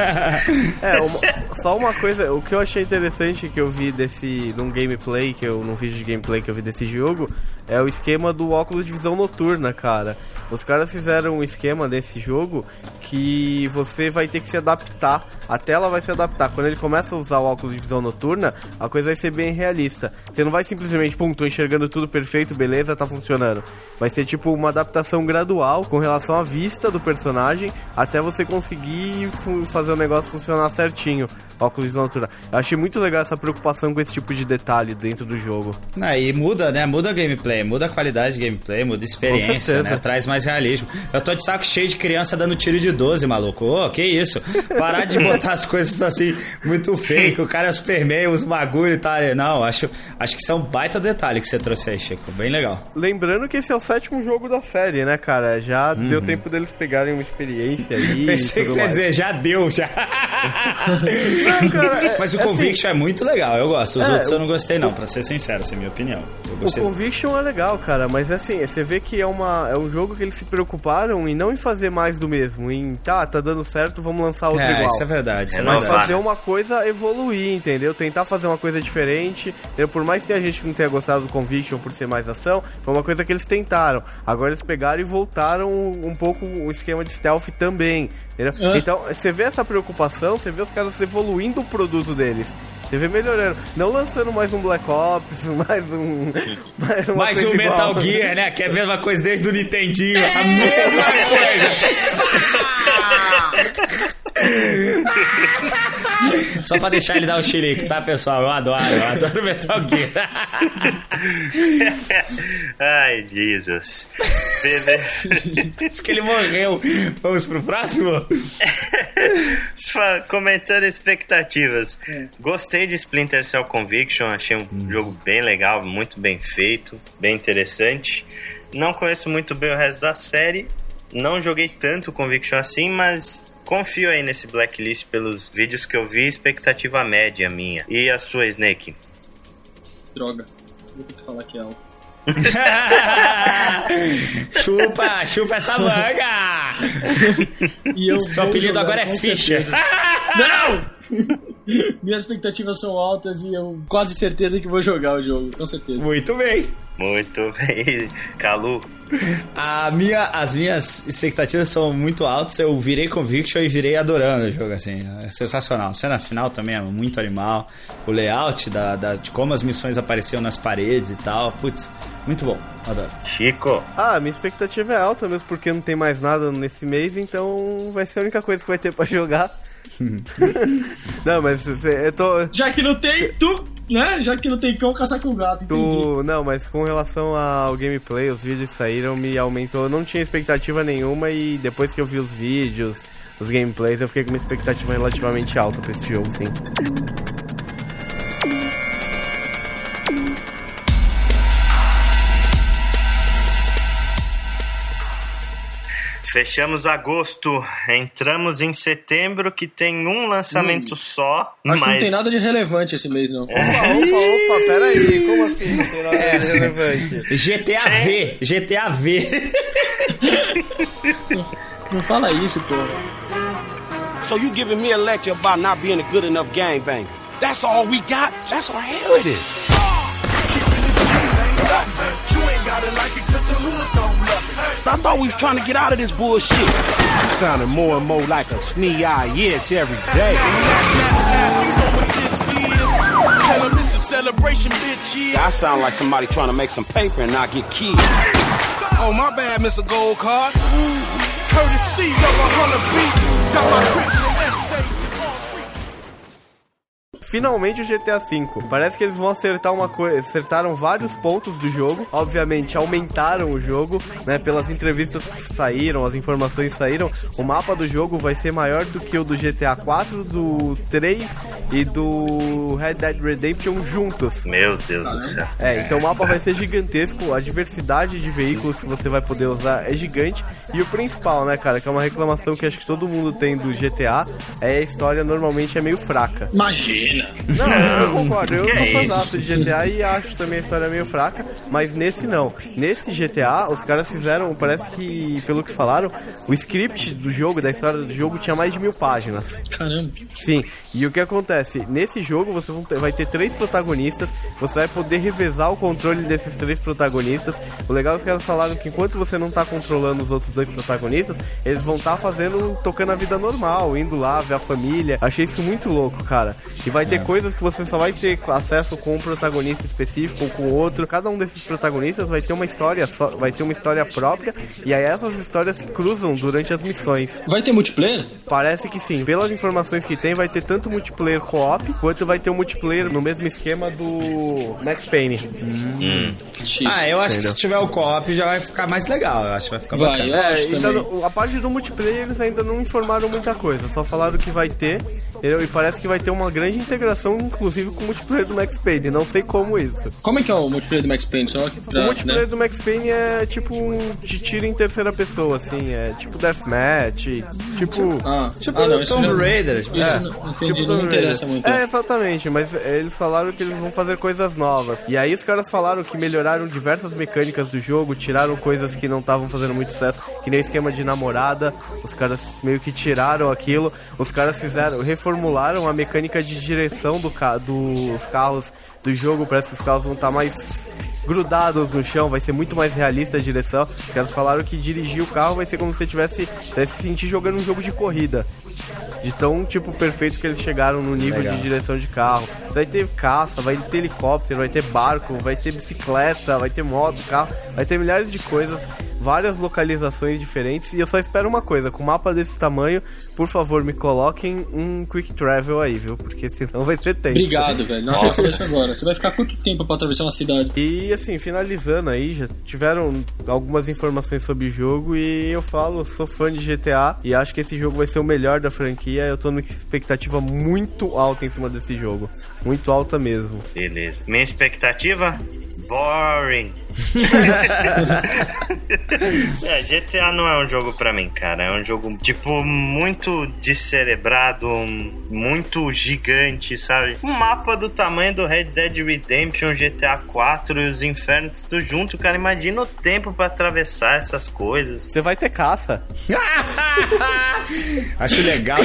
É, uma- só uma coisa, o que eu achei interessante que eu vi desse, num gameplay, que eu, num vídeo de gameplay que eu vi desse jogo, é o esquema do óculos de visão noturna, cara. Os caras fizeram um esquema desse jogo que você vai ter que se adaptar, a tela vai se adaptar. Quando ele começa a usar o óculos de visão noturna, a coisa vai ser bem realista. Você não vai simplesmente, pum, tô enxergando tudo perfeito, beleza, tá funcionando. Vai ser tipo uma adaptação gradual com relação à vista do personagem até você conseguir fazer o negócio funcionar certinho. Óculos noturna. Eu achei muito legal essa preocupação com esse tipo de detalhe dentro do jogo. Aí muda, né? Muda a gameplay, muda a qualidade de gameplay, muda a experiência, né? Traz mais realismo. Eu tô de saco cheio de criança dando tiro de 12, maluco. Ô, que isso? Parar de botar as coisas assim, muito fake. O cara super meio, os bagulho e tal. Não, acho, acho que um baita detalhe que você trouxe aí, Chico. Bem legal. Lembrando que esse é o sétimo jogo da série, né, cara? Já deu tempo deles pegarem uma experiência aí. Uhum. Pensei e que você ia dizer, já deu, já. Não, cara, é- Mas o é assim, Conviction é muito legal, eu gosto. Os É, outros eu não gostei, não, pra ser sincero, essa é a minha opinião. O. Conviction é legal, cara, mas assim, você vê que é, uma, é um jogo que eles se preocuparam em não em fazer mais do mesmo, em tá, tá dando certo, vamos lançar outro É, igual. isso é verdade, isso é, Mas verdade. fazer uma coisa evoluir, entendeu? Tentar fazer uma coisa diferente. entendeu? Por mais que tenha gente que não tenha gostado do Conviction por ser mais ação, foi uma coisa que eles tentaram. Agora eles pegaram e voltaram um pouco o esquema de stealth também. Entendeu? É. Então, você vê essa preocupação, você vê os caras evoluindo o produto deles. Vê melhorando. Não lançando mais um Black Ops, mais um. Mais, uma Mais um igual. Metal Gear, né? Que é a mesma coisa desde o Nintendinho. A mesma coisa. Só pra deixar ele dar o xerique, tá, pessoal? Eu adoro, eu adoro Metal Gear. Ai, Jesus. Acho que ele morreu. Vamos pro próximo? Comentando expectativas. Gostei de Splinter Cell Conviction, achei um jogo bem legal, muito bem feito, bem interessante. Não conheço muito bem o resto da série, não joguei tanto Conviction assim, mas confio aí nesse Blacklist pelos vídeos que eu vi, expectativa média minha. E a sua, Snake? Droga. Vou ter que falar que é alto. chupa, chupa essa manga! E eu Seu apelido agora é certeza. Não! Minhas expectativas são altas e eu quase certeza que vou jogar o jogo, com certeza. Muito bem. Muito bem. Calu, A minha, as minhas expectativas são muito altas. Eu virei Conviction e virei adorando o jogo, assim. É sensacional. A cena final também é muito animal. O layout da, da- de como as missões apareciam nas paredes e tal. Putz, muito bom. Adoro. Chico. Ah, minha expectativa é alta mesmo porque não tem mais nada nesse mês, então vai ser a única coisa que vai ter pra jogar. não, mas eu tô. Já que não tem, tu, né? Já que não tem cão, caçar com gato, entendi. tu não, mas com relação ao gameplay, os vídeos saíram me aumentou. Eu não tinha expectativa nenhuma e depois que eu vi os vídeos, os gameplays, eu fiquei com uma expectativa relativamente alta pra esse jogo, sim. Fechamos agosto, entramos em setembro, que tem um lançamento só. Hum. Acho mas... que não tem nada de relevante esse mês, não. Opa, opa, opa, peraí, como assim não tem nada de relevante? GTA V, GTA V. Não fala isso, pô. So you giving me a lecture about not being a good enough gangbanger? That's all we got? That's what hell it is. I thought we was trying to get out of this bullshit. You sounding more and more like a snee-eye itch every day. Celebration, bitch. I sound like somebody trying to make some paper and not get killed. Oh, my bad, Mr. Gold Card. Courtesy of a hundred beat. Got my grips and essays. Finalmente o GTA V. Parece que eles vão acertar uma coisa. Acertaram vários pontos do jogo. Obviamente, aumentaram o jogo, né? Pelas entrevistas que saíram, as informações que saíram. O mapa do jogo vai ser maior do que o do GTA 4, do 3 e do Red Dead Redemption juntos. Meu Deus do céu. É, então o mapa vai ser gigantesco, a diversidade de veículos que você vai poder usar é gigante. E o principal, né, cara, que é uma reclamação que acho que todo mundo tem do GTA, é a história normalmente é meio fraca. Imagina. Não, eu concordo, eu Que sou é fãzaço de GTA e acho também a história meio fraca, mas nesse não. Nesse GTA, os caras fizeram, parece que, pelo que falaram, o script do jogo, da história do jogo, tinha mais de mil páginas. Caramba. Sim, e o que acontece? Nesse jogo você vai ter três protagonistas, você vai poder revezar o controle desses três protagonistas. O legal é que os caras falaram que enquanto você não tá controlando os outros dois protagonistas, eles vão estar fazendo, tocando a vida normal, indo lá ver a família. Achei isso muito louco, cara. E vai ter coisas que você só vai ter acesso com um protagonista específico ou com outro. Cada um desses protagonistas vai ter uma história, só, vai ter uma história própria, e aí essas histórias se cruzam durante as missões. Vai ter multiplayer? Parece que sim. Pelas informações que tem, vai ter tanto multiplayer co-op, quanto vai ter um multiplayer no mesmo esquema do Max Payne. X. Ah, eu acho que Entendeu? se tiver o co-op já vai ficar mais legal. Eu acho que vai ficar Vai, bacana. É, não- a parte do multiplayer eles ainda não informaram muita coisa, só falaram que vai ter, e parece que vai ter uma grande integração, inclusive com o multiplayer do Max Payne. Não sei como isso. Como é que é o multiplayer do Max Payne? Só O pra, multiplayer né? do Max Payne é tipo um de tiro em terceira pessoa, assim, é tipo deathmatch, tipo. Ah, Tipo ah, não, o Tomb já- Raider. Isso É, não, entendi, tipo não Tomb me interessa Raider. muito. É, exatamente, mas eles falaram que eles vão fazer coisas novas. E aí os caras falaram que melhoraram diversas mecânicas do jogo, tiraram coisas que não estavam fazendo muito sucesso, que nem o esquema de namorada. Os caras meio que tiraram aquilo. Os caras fizeram, reformularam a mecânica de direção do ca dos carros do jogo. Parece que os carros vão estar mais grudados no chão, vai ser muito mais realista a direção. Os caras falaram que dirigir o carro vai ser como se você tivesse vai se sentir jogando um jogo de corrida. De tão, tipo, perfeito que eles chegaram no nível Legal. de direção de carro. Vai ter caça, vai ter helicóptero, vai ter barco, vai ter bicicleta, vai ter moto, carro, vai ter milhares de coisas, várias localizações diferentes. E eu só espero uma coisa, com um mapa desse tamanho, por favor, me coloquem um quick travel aí, viu? Porque senão vai ser tempo. Obrigado, velho. Nossa, isso agora. Você vai ficar quanto tempo pra atravessar uma cidade? E assim, finalizando aí, já tiveram algumas informações sobre o jogo e eu falo, sou fã de GTA e acho que esse jogo vai ser o melhor da franquia. Eu tô numa expectativa muito alta em cima desse jogo. Muito alta mesmo. Beleza. Minha expectativa? Boring. é, GTA não é um jogo pra mim, cara. É um jogo, tipo, muito descerebrado, muito gigante, sabe? Um mapa do tamanho do Red Dead Redemption, GTA 4 e os infernos tudo junto, cara. Imagina o tempo pra atravessar essas coisas. Você vai ter caça. Acho legal.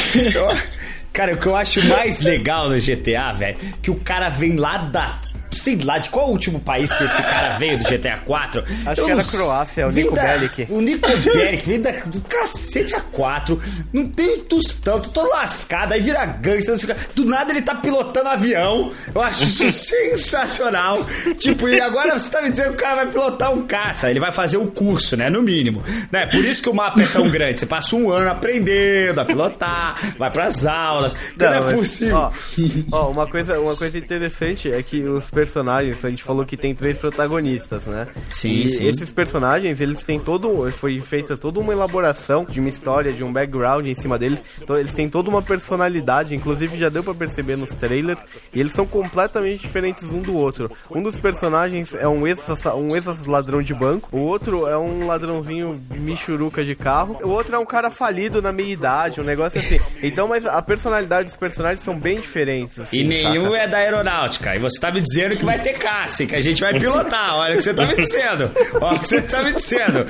Cara, o que eu acho mais legal no GTA, velho, que o cara vem lá da. Sei lá, de qual último país que esse cara veio do GTA 4? Acho Eu que era não. Croácia, o Vem Nico Bellic. O Nico Bellic vem da, do cacete a 4. Não tem tostão, tô todo lascado, aí vira gangster. não o. Do nada ele tá pilotando avião. Eu acho isso sensacional. Tipo, e agora você tá me dizendo que o cara vai pilotar um caça. Ele vai fazer o curso, né? No mínimo. Né? Por isso que o mapa é tão grande. Você passa um ano aprendendo a pilotar, vai pras aulas. Não, é mas, possível. Ó, ó, uma, coisa, uma coisa interessante é que os, per- personagens, a gente falou que tem três protagonistas, né? Sim, e sim. esses personagens, eles têm todo. Foi feita toda uma elaboração de uma história, de um background em cima deles. Então eles têm toda uma personalidade, inclusive já deu pra perceber nos trailers. E eles são completamente diferentes um do outro. Um dos personagens é um ex-ladrão um ex de banco, o outro é um ladrãozinho michuruca de carro, o outro é um cara falido na meia idade, um negócio assim. Então, mas a personalidade dos personagens são bem diferentes. assim, E nenhum saca? é da aeronáutica. E você tá me dizendo que vai ter caça, e que a gente vai pilotar. Olha o que você tá me dizendo. Olha o que você tá me dizendo.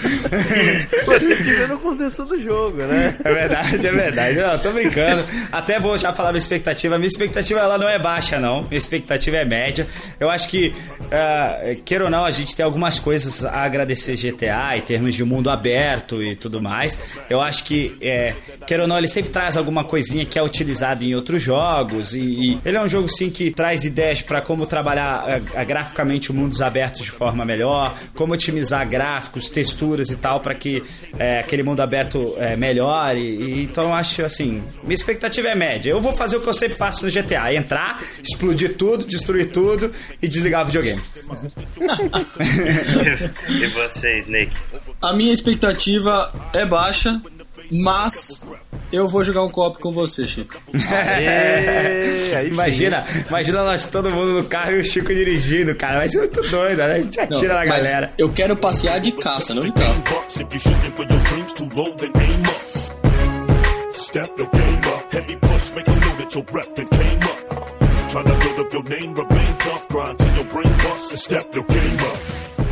Ver no contexto do jogo, né? É verdade, é verdade. Não, tô brincando. Até vou já falar minha expectativa. Minha expectativa ela não é baixa, não. Minha expectativa é média. Eu acho que, uh, queira ou não, a gente tem algumas coisas a agradecer GTA em termos de mundo aberto e tudo mais. Eu acho que, é, queira ou não, ele sempre traz alguma coisinha que é utilizada em outros jogos. E, e ele é um jogo, sim, que traz ideias para como trabalhar uh, uh, graficamente o mundos abertos de forma melhor, como otimizar gráficos, texturas e tal, para que é, aquele mundo aberto é, melhore. E, então eu acho assim, minha expectativa é média. Eu vou fazer o que eu sempre faço no GTA: entrar, explodir tudo, destruir tudo e desligar o videogame. e você, Snake? A minha expectativa é baixa, mas eu vou jogar um copo com você, Chico. Aê, imagina, imagina nós todo mundo no carro e o Chico dirigindo, cara. Vai ser muito doido, né? A gente atira na mas galera. Eu quero passear de caça, não carro. Step your game up, heavy push, make know that your and came up. Trying to build up your name, remain tough, grind till your brain busts and step your game up.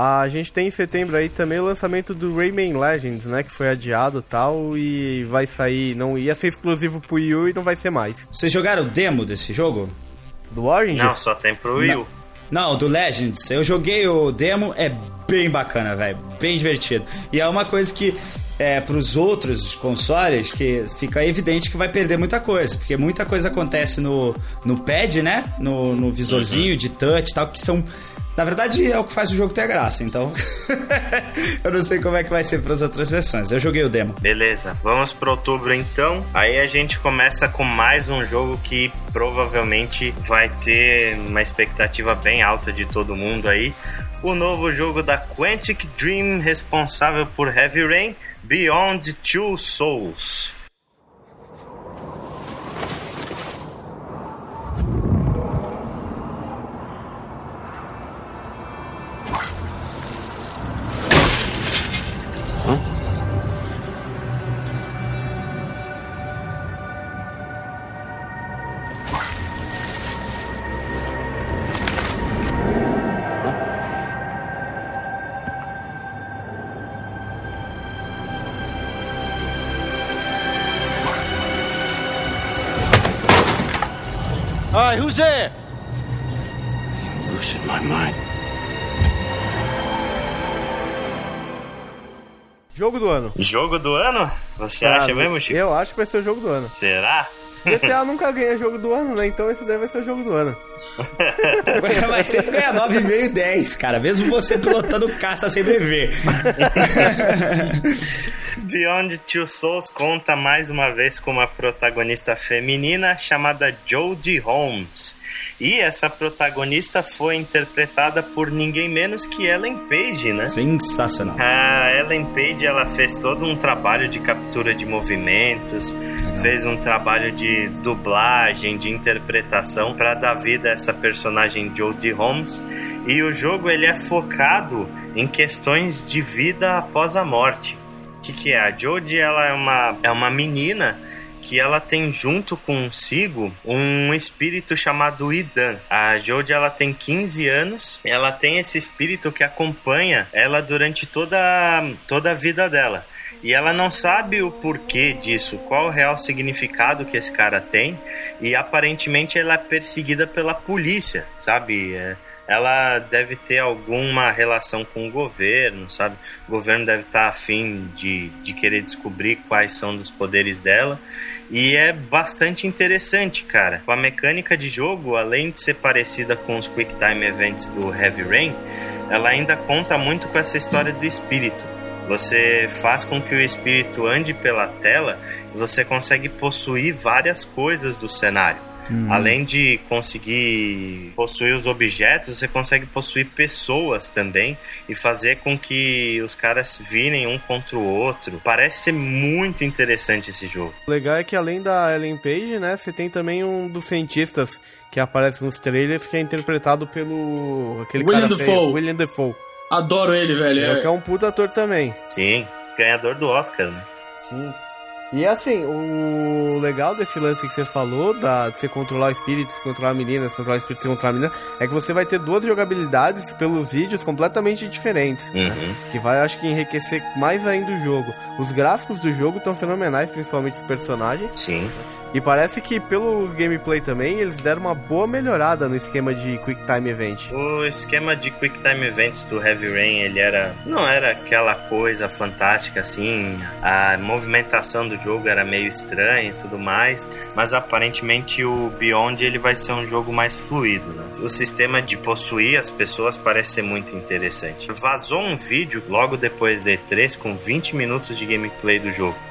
A gente tem em setembro aí também o lançamento do Rayman Legends, né? Que foi adiado e tal e vai sair, não ia ser exclusivo pro Wii U e não vai ser mais. Vocês jogaram o demo desse jogo? Do Orange? Não, só tem pro Wii U. Não, do Legends. Eu joguei o demo, é bem bacana, velho. Bem divertido. E é uma coisa que, é, pros outros consoles, que fica evidente que vai perder muita coisa. Porque muita coisa acontece no, no pad, né? No, no visorzinho de touch e tal, que são. Na verdade, é o que faz o jogo ter graça, então. eu não sei como é que vai ser para as outras versões. Eu joguei o demo. Beleza, vamos pro outubro então. Aí a gente começa com mais um jogo que provavelmente vai ter uma expectativa bem alta de todo mundo aí. O novo jogo da Quantic Dream, responsável por Heavy Rain, Beyond Two Souls. Who's there? You're losing my mind. Jogo do ano. Jogo do ano? Você Ah, acha mesmo, Chico? Eu acho que vai ser o jogo do ano. Será? GTA nunca ganha jogo do ano, né? Então esse deve ser o jogo do ano. Mas sempre ganha 9,5 e 10, cara. Mesmo você pilotando caça sem beber. Beyond Two Souls conta mais uma vez com uma protagonista feminina chamada Jodie Holmes. E essa protagonista foi interpretada por ninguém menos que Ellen Page, né? Sensacional. A Ellen Page ela fez todo um trabalho de captura de movimentos, Legal. fez um trabalho de dublagem, de interpretação para dar vida a essa personagem Jodie Holmes. E o jogo ele é focado em questões de vida após a morte. Que, que é? A Jodie ela é uma, é uma menina que ela tem junto consigo um espírito chamado Idan. A Jodie ela tem 15 anos, ela tem esse espírito que acompanha ela durante toda, toda a vida dela. E ela não sabe o porquê disso, qual o real significado que esse cara tem. E aparentemente ela é perseguida pela polícia, sabe? É, ela deve ter alguma relação com o governo, sabe? O governo deve estar afim de, de querer descobrir quais são os poderes dela. E é bastante interessante, cara. A mecânica de jogo, além de ser parecida com os Quick Time Events do Heavy Rain, ela ainda conta muito com essa história do espírito. Você faz com que o espírito ande pela tela e você consegue possuir várias coisas do cenário. Hum. Além de conseguir possuir os objetos, você consegue possuir pessoas também e fazer com que os caras virem um contra o outro. Parece ser muito interessante esse jogo. O legal é que além da Ellen Page, né, você tem também um dos cientistas que aparece nos trailers que é interpretado pelo aquele William cara Dafoe. feio, William Defoe. Adoro ele, velho. Ele É- que é um puta ator também. Sim, ganhador do Oscar, né? Sim. E assim, o legal desse lance que você falou, da, de você controlar o espírito, você controlar a menina, você controlar o espírito, você controlar a menina, é que você vai ter duas jogabilidades pelos vídeos completamente diferentes. né? Uhum. Que vai, acho que, enriquecer mais ainda o jogo. Os gráficos do jogo estão fenomenais, principalmente os personagens. Sim. E parece que pelo gameplay também, eles deram uma boa melhorada no esquema de Quick Time Event. O esquema de Quick Time Events do Heavy Rain, ele era. Não era aquela coisa fantástica assim. A movimentação do jogo era meio estranha e tudo mais. Mas aparentemente o Beyond ele vai ser um jogo mais fluido. Né? O sistema de possuir as pessoas parece ser muito interessante. Vazou um vídeo logo depois da E3 com 20 minutos de gameplay do jogo.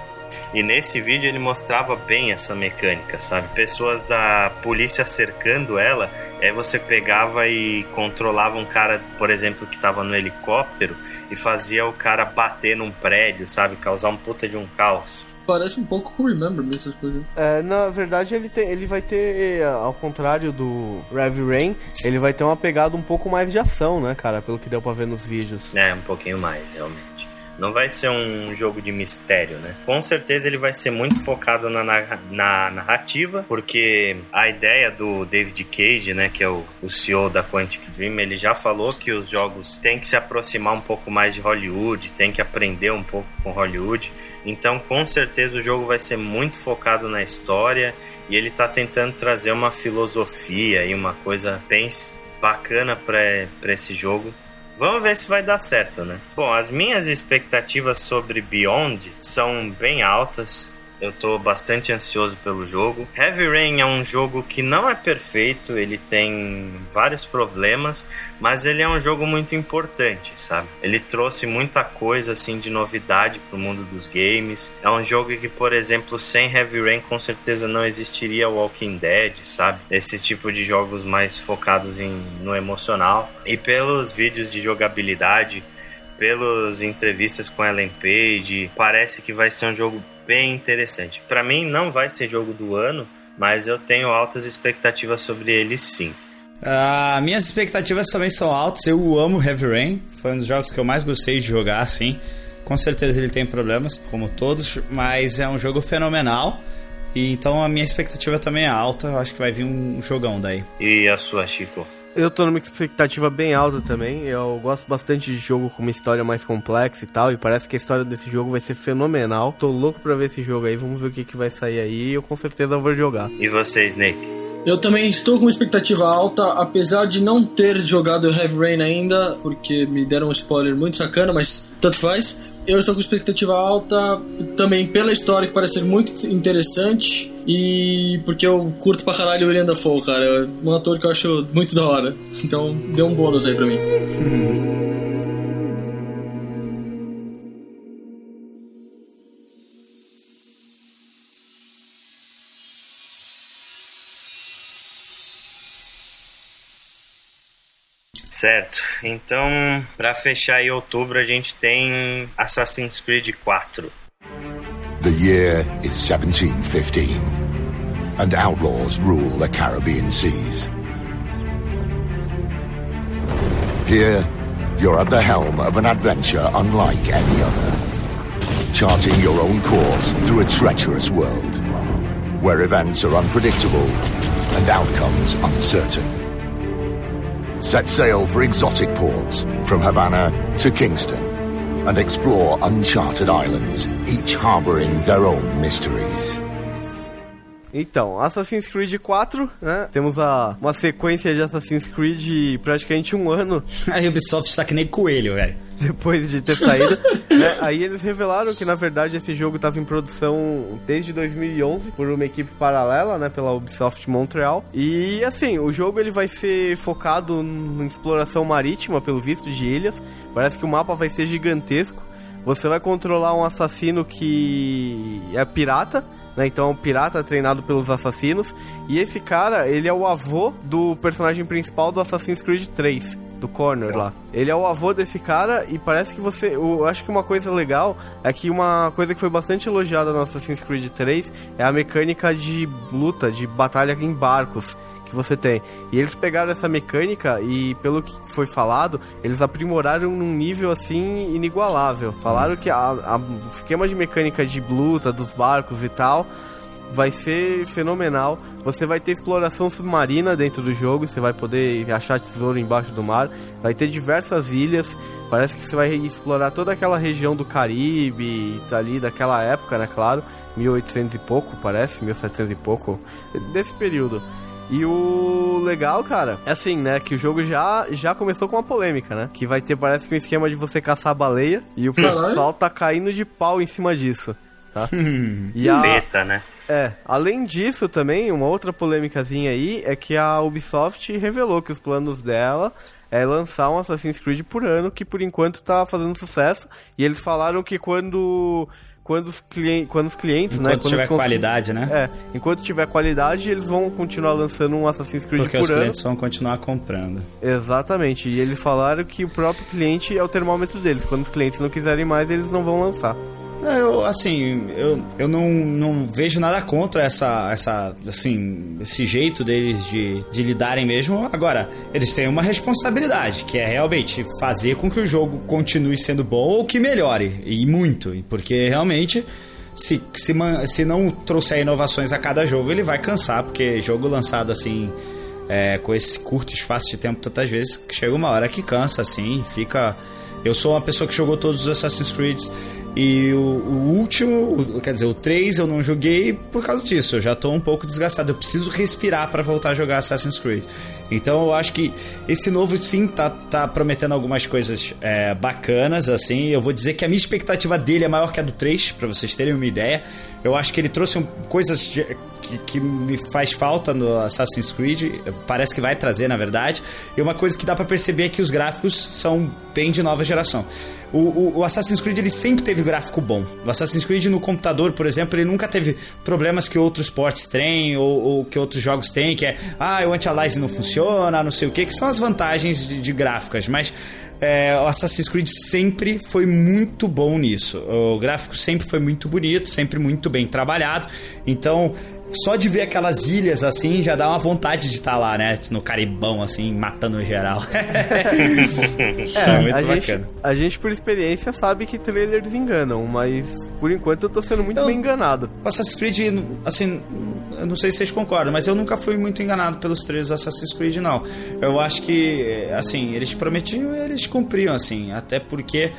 E nesse vídeo ele mostrava bem essa mecânica, sabe? Pessoas da polícia cercando ela, aí você pegava e controlava um cara, por exemplo, que tava no helicóptero e fazia o cara bater num prédio, sabe? Causar um puta de um caos. Parece um pouco com Remember Me, essas coisas. É, na verdade, ele, tem, ele vai ter, ao contrário do Heavy Rain, ele vai ter uma pegada um pouco mais de ação, né, cara? Pelo que deu pra ver nos vídeos. É, um pouquinho mais, realmente. Não vai ser um jogo de mistério, né? Com certeza ele vai ser muito focado na, narra- na narrativa, porque a ideia do David Cage, né, que é o, o CEO da Quantic Dream, ele já falou que os jogos têm que se aproximar um pouco mais de Hollywood, tem que aprender um pouco com Hollywood. Então, com certeza o jogo vai ser muito focado na história e ele tá tentando trazer uma filosofia e uma coisa bem bacana para esse jogo. Vamos ver se vai dar certo, né? Bom, as minhas expectativas sobre Beyond são bem altas. Eu tô bastante ansioso pelo jogo. Heavy Rain é um jogo que não é perfeito, ele tem vários problemas, mas ele é um jogo muito importante, sabe? Ele trouxe muita coisa assim de novidade pro mundo dos games. É um jogo que, por exemplo, sem Heavy Rain com certeza não existiria Walking Dead, sabe? Esse tipo de jogos mais focados em, no emocional. E pelos vídeos de jogabilidade, pelas entrevistas com Ellen Page, parece que vai ser um jogo bem interessante. Para mim não vai ser jogo do ano, mas eu tenho altas expectativas sobre ele sim. Ah, minhas expectativas também são altas. Eu amo Heavy Rain. Foi um dos jogos que eu mais gostei de jogar, assim. Com certeza ele tem problemas, como todos, mas é um jogo fenomenal. E então a minha expectativa também é alta. Eu acho que vai vir um jogão daí. E a sua, Chico? Eu tô numa expectativa bem alta também. Eu gosto bastante de jogo com uma história mais complexa e tal. E parece que a história desse jogo vai ser fenomenal. Tô louco pra ver esse jogo aí. Vamos ver o que, que vai sair aí. Eu com certeza vou jogar. E você, Snake? Eu também estou com uma expectativa alta, apesar de não ter jogado Heavy Rain ainda, porque me deram um spoiler muito sacana, mas tanto faz. Eu estou com expectativa alta também pela história que parece ser muito interessante e porque eu curto pra caralho o William Dafoe, cara. É um ator que eu acho muito da hora. Então deu um bônus aí pra mim. Certo. Então, para fechar em outubro, a gente tem Assassin's Creed 4. The year is 1715, and outlaws rule the Caribbean seas. Here, you're at the helm of an adventure unlike any other, charting your own course through a treacherous world, where events are unpredictable and outcomes uncertain. Set sail for exotic ports from Havana to Kingston and explore uncharted islands, each harboring their own mysteries. Então, Assassin's Creed 4, né? Temos a, uma sequência de Assassin's Creed praticamente um ano A Ubisoft está que nem coelho, velho. depois de ter saído. né? Aí eles revelaram que na verdade esse jogo estava em produção desde 2011 por uma equipe paralela, né, pela Ubisoft Montreal. E assim, o jogo ele vai ser focado em exploração marítima, pelo visto de ilhas. Parece que o mapa vai ser gigantesco. Você vai controlar um assassino que é pirata. né? Então é um pirata treinado pelos assassinos. E esse cara, ele é o avô do personagem principal do Assassin's Creed 3 do Corner lá. Ele é o avô desse cara e parece que você. Eu acho que uma coisa legal é que uma coisa que foi bastante elogiada no Assassin's Creed 3 é a mecânica de luta, de batalha em barcos que você tem. E eles pegaram essa mecânica e, pelo que foi falado, eles aprimoraram num nível assim inigualável. Falaram que o esquema de mecânica de luta dos barcos e tal vai ser fenomenal. Você vai ter exploração submarina dentro do jogo, você vai poder achar tesouro embaixo do mar. Vai ter diversas ilhas. Parece que você vai explorar toda aquela região do Caribe, ali daquela época, né? Claro, 1800 e pouco, parece, 1700 e pouco, desse período. E o legal, cara, é assim, né? Que o jogo já, já começou com uma polêmica, né? Que vai ter, parece que um esquema de você caçar baleia. E o pessoal tá caindo de pau em cima disso. Tá? e a... Beta, né? É, além disso também, uma outra polêmicazinha aí é que a Ubisoft revelou que os planos dela é lançar um Assassin's Creed por ano, que por enquanto tá fazendo sucesso. E eles falaram que quando quando os, clientes, quando os clientes, enquanto né? Quando tiver qualidade, né? É, enquanto tiver qualidade, eles vão continuar lançando um Assassin's Creed Porque por os ano. clientes vão continuar comprando. Exatamente. E eles falaram que o próprio cliente é o termômetro deles. Quando os clientes não quiserem mais, eles não vão lançar. Eu, assim, eu, eu não, não vejo nada contra essa, essa, assim, esse jeito deles de, de lidarem mesmo. Agora, eles têm uma responsabilidade, que é realmente fazer com que o jogo continue sendo bom ou que melhore, e muito, porque realmente se, se, se não trouxer inovações a cada jogo, ele vai cansar, porque jogo lançado assim, é, com esse curto espaço de tempo, tantas vezes, chega uma hora que cansa, assim, fica. Eu sou uma pessoa que jogou todos os Assassin's Creed e o, o, último, o, quer dizer, o 3 eu não joguei por causa disso. Eu já tô um pouco desgastado. Eu preciso respirar para voltar a jogar Assassin's Creed. Então eu acho que esse novo sim tá, tá prometendo algumas coisas é, bacanas, assim. Eu vou dizer que a minha expectativa dele é maior que a do 3, para vocês terem uma ideia. Eu acho que ele trouxe um, coisas de, que, que, me faz falta no Assassin's Creed. Parece que vai trazer, na verdade. E uma coisa que dá para perceber é que os gráficos são bem de nova geração. O, o, o, Assassin's Creed ele sempre teve gráfico bom. O Assassin's Creed no computador, por exemplo, ele nunca teve problemas que outros ports têm ou, ou que outros jogos têm, que é ah, o anti-aliasing não funciona, não sei o que, que são as vantagens de, de gráficas, mas é, o Assassin's Creed sempre foi muito bom nisso. O gráfico sempre foi muito bonito, sempre muito bem trabalhado. Então, só de ver aquelas ilhas assim já dá uma vontade de estar tá lá, né? No Caribão, assim, matando geral. é, muito a bacana. Gente, a gente, por experiência, sabe que trailers enganam, mas por enquanto eu tô sendo muito então, bem enganado. Assassin's Creed, assim, eu não sei se vocês concordam, mas eu nunca fui muito enganado pelos três Assassin's Creed, não. Eu acho que, assim, eles prometiam e eles cumpriam, assim, até porque.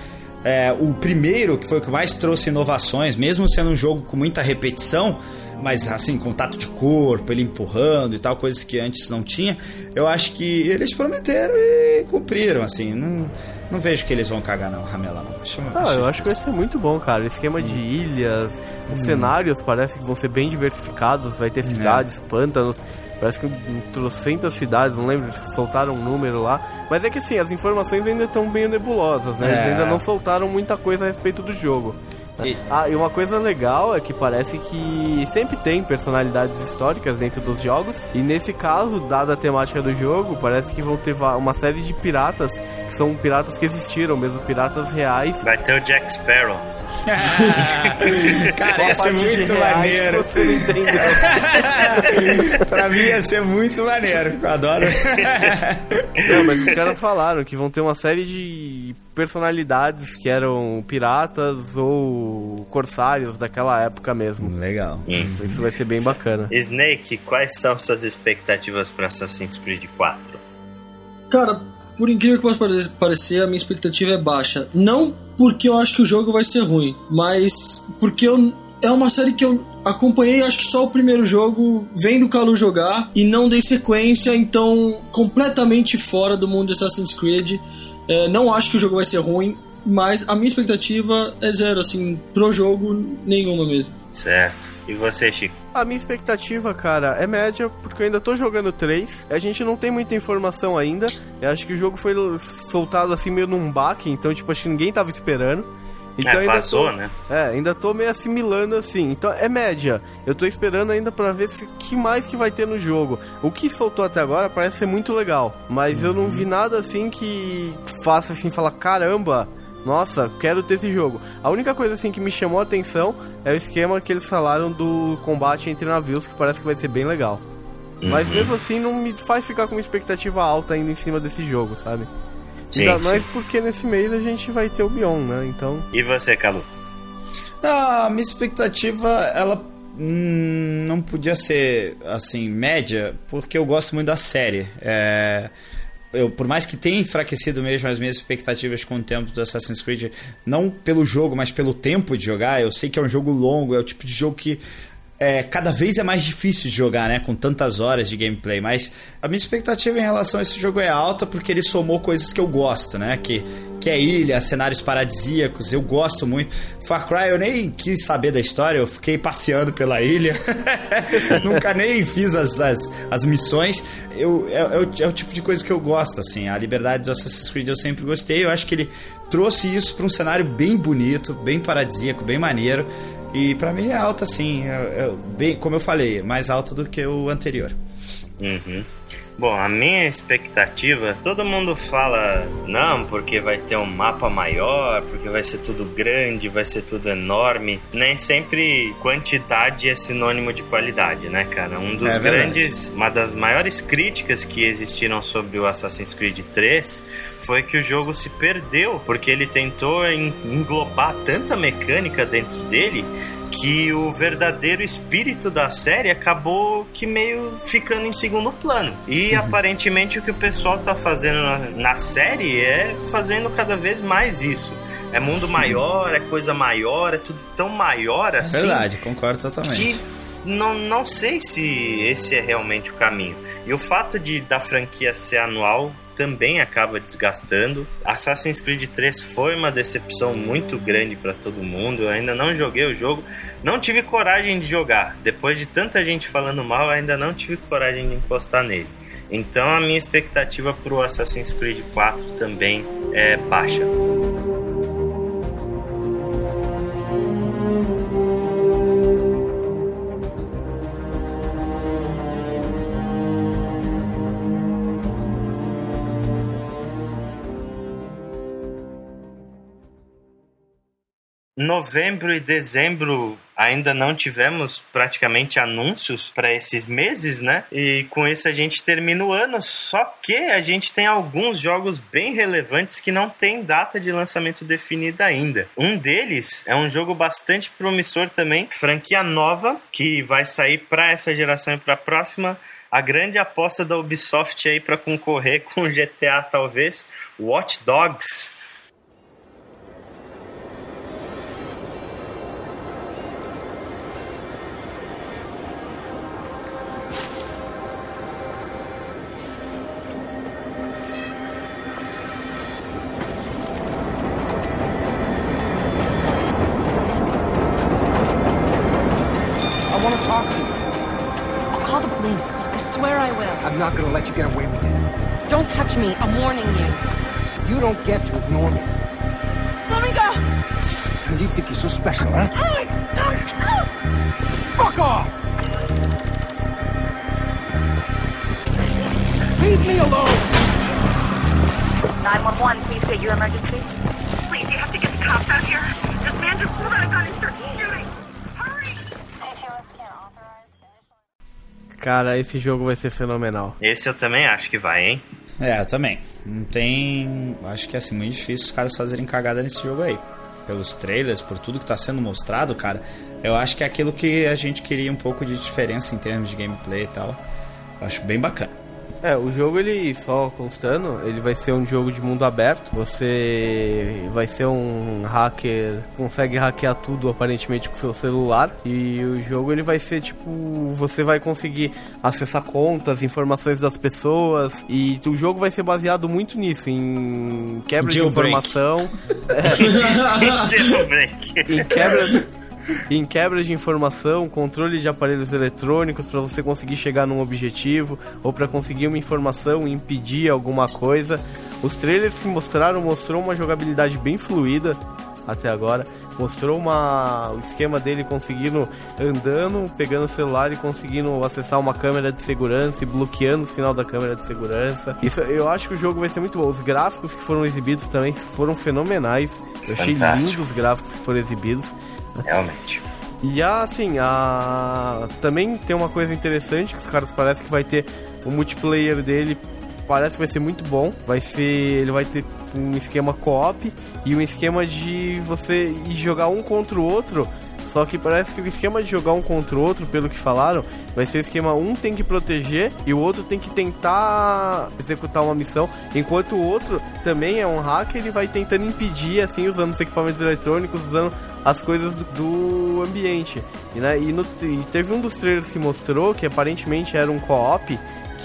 É, o primeiro, que foi o que mais trouxe inovações, mesmo sendo um jogo com muita repetição, mas assim, contato de corpo, ele empurrando e tal, coisas que antes não tinha, eu acho que eles prometeram e cumpriram, assim, não, não vejo que eles vão cagar não, ramela não. Acho, ah, acho eu acho que vai ser muito bom, cara, esquema de ilhas, os hum. cenários parece que vão ser bem diversificados, vai ter é. cidades, é. pântanos, Parece que trocentas cidades, não lembro se soltaram um número lá. Mas é que assim, as informações ainda estão bem nebulosas, né? É. Eles ainda não soltaram muita coisa a respeito do jogo. E... Ah, e uma coisa legal é que parece que sempre tem personalidades históricas dentro dos jogos. E nesse caso, dada a temática do jogo, parece que vão ter uma série de piratas são piratas que existiram, mesmo piratas reais. Vai ter o Jack Sparrow. Cara, ia ser muito maneiro. pra mim ia ser muito maneiro, eu adoro. Não, mas os caras falaram que vão ter uma série de personalidades que eram piratas ou corsários daquela época mesmo. Legal. Hum. Isso vai ser bem bacana. Snake, quais são suas expectativas para Assassin's Creed 4? Cara, por incrível que possa parecer, a minha expectativa é baixa. Não porque eu acho que o jogo vai ser ruim, mas porque eu, é uma série que eu acompanhei acho que só o primeiro jogo, vendo o Kalu jogar e não dei sequência, então completamente fora do mundo de Assassin's Creed. É, não acho que o jogo vai ser ruim, mas a minha expectativa é zero, assim, pro jogo, nenhuma mesmo. Certo. E você, Chico? A minha expectativa, cara, é média, porque eu ainda tô jogando 3. A gente não tem muita informação ainda. Eu acho que o jogo foi soltado assim meio num baque, então, tipo, acho que ninguém tava esperando. Então é, ainda vazou, tô, né? É, ainda tô meio assimilando assim. Então é média. Eu tô esperando ainda pra ver o que mais que vai ter no jogo. O que soltou até agora parece ser muito legal. Mas eu não vi nada assim que faça assim falar, caramba, nossa, quero ter esse jogo. A única coisa assim que me chamou a atenção é o esquema que eles falaram do combate entre navios, que parece que vai ser bem legal. Mas Uhum. mesmo assim não me faz ficar com uma expectativa alta ainda em cima desse jogo, sabe? Sim, Ainda sim. mais porque nesse mês a gente vai ter o Beyond, né? Então. E você, Calu? Não, a minha expectativa, ela hum, não podia ser, assim, média, porque eu gosto muito da série. É, eu, por mais que tenha enfraquecido mesmo as minhas expectativas com o tempo do Assassin's Creed, não pelo jogo, mas pelo tempo de jogar, eu sei que é um jogo longo, é o tipo de jogo que é, cada vez é mais difícil de jogar, né? Com tantas horas de gameplay. Mas a minha expectativa em relação a esse jogo é alta porque ele somou coisas que eu gosto, né? Que, que é ilha, cenários paradisíacos, eu gosto muito. Far Cry eu nem quis saber da história, eu fiquei passeando pela ilha. Nunca nem fiz as, as, as missões. Eu, é, é é o tipo de coisa que eu gosto, assim. A liberdade do Assassin's Creed eu sempre gostei. Eu acho que ele trouxe isso para um cenário bem bonito, bem paradisíaco, bem maneiro. E pra mim é alta, sim. É, é bem, como eu falei, mais alta do que o anterior. Uhum. Bom, a minha expectativa, todo mundo fala, não, porque vai ter um mapa maior, porque vai ser tudo grande, vai ser tudo enorme. Nem sempre quantidade é sinônimo de qualidade, né, cara? Um dos É grandes, uma das maiores críticas que existiram sobre o Assassin's Creed 3 foi que o jogo se perdeu, porque ele tentou en- englobar tanta mecânica dentro dele que o verdadeiro espírito da série acabou que meio ficando em segundo plano. E aparentemente o que o pessoal tá fazendo na, na série é fazendo cada vez mais isso. É mundo maior, é coisa maior, é tudo tão maior É assim. verdade, concordo totalmente. Que não, não sei se esse é realmente o caminho. E o fato de da franquia ser anual também acaba desgastando. Assassin's Creed 3 foi uma decepção muito grande para todo mundo. Eu ainda não joguei o jogo, não tive coragem de jogar. Depois de tanta gente falando mal, ainda não tive coragem de encostar nele. Então a minha expectativa pro Assassin's Creed 4 também é baixa. Novembro e dezembro ainda não tivemos praticamente anúncios para esses meses, né? E com isso a gente termina o ano. Só que a gente tem alguns jogos bem relevantes que não tem data de lançamento definida ainda. Um deles é um jogo bastante promissor também, franquia nova que vai sair para essa geração e para a próxima. A grande aposta da Ubisoft aí para concorrer com GTA talvez, Watch Dogs. Cara, esse jogo vai ser fenomenal. Esse eu também acho que vai, hein? É, eu também. Não tem. Acho que é assim, muito difícil os caras fazerem cagada nesse jogo aí. Pelos trailers, por tudo que tá sendo mostrado, cara. Eu acho que é aquilo que a gente queria um pouco de diferença em termos de gameplay e tal. Eu acho bem bacana. É, o jogo ele só constando, ele vai ser um jogo de mundo aberto. Você vai ser um hacker, consegue hackear tudo aparentemente com seu celular. E o jogo ele vai ser tipo, você vai conseguir acessar contas, informações das pessoas e o jogo vai ser baseado muito nisso, em quebra de informação, Jailbreak. em quebra em quebra de informação, controle de aparelhos eletrônicos para você conseguir chegar num objetivo ou para conseguir uma informação e impedir alguma coisa. Os trailers que mostraram mostrou uma jogabilidade bem fluida. até agora. Mostrou uma, o esquema dele conseguindo andando, pegando o celular e conseguindo acessar uma câmera de segurança e bloqueando o sinal da câmera de segurança. Isso, eu acho que o jogo vai ser muito bom. Os gráficos que foram exibidos também foram fenomenais. Eu achei lindos os gráficos que foram exibidos. Realmente. E assim, a... também tem uma coisa interessante que os caras parecem que vai ter o multiplayer dele parece que vai ser muito bom. Vai ser, ele vai ter um esquema co-op e um esquema de você ir jogar um contra o outro. Só que parece que o esquema de jogar um contra o outro, pelo que falaram, vai ser o esquema um tem que proteger e o outro tem que tentar executar uma missão, enquanto o outro também é um hacker, ele vai tentando impedir, assim, usando os equipamentos eletrônicos, usando as coisas do, do ambiente. E, né, e, no- e teve um dos trailers que mostrou que aparentemente era um co-op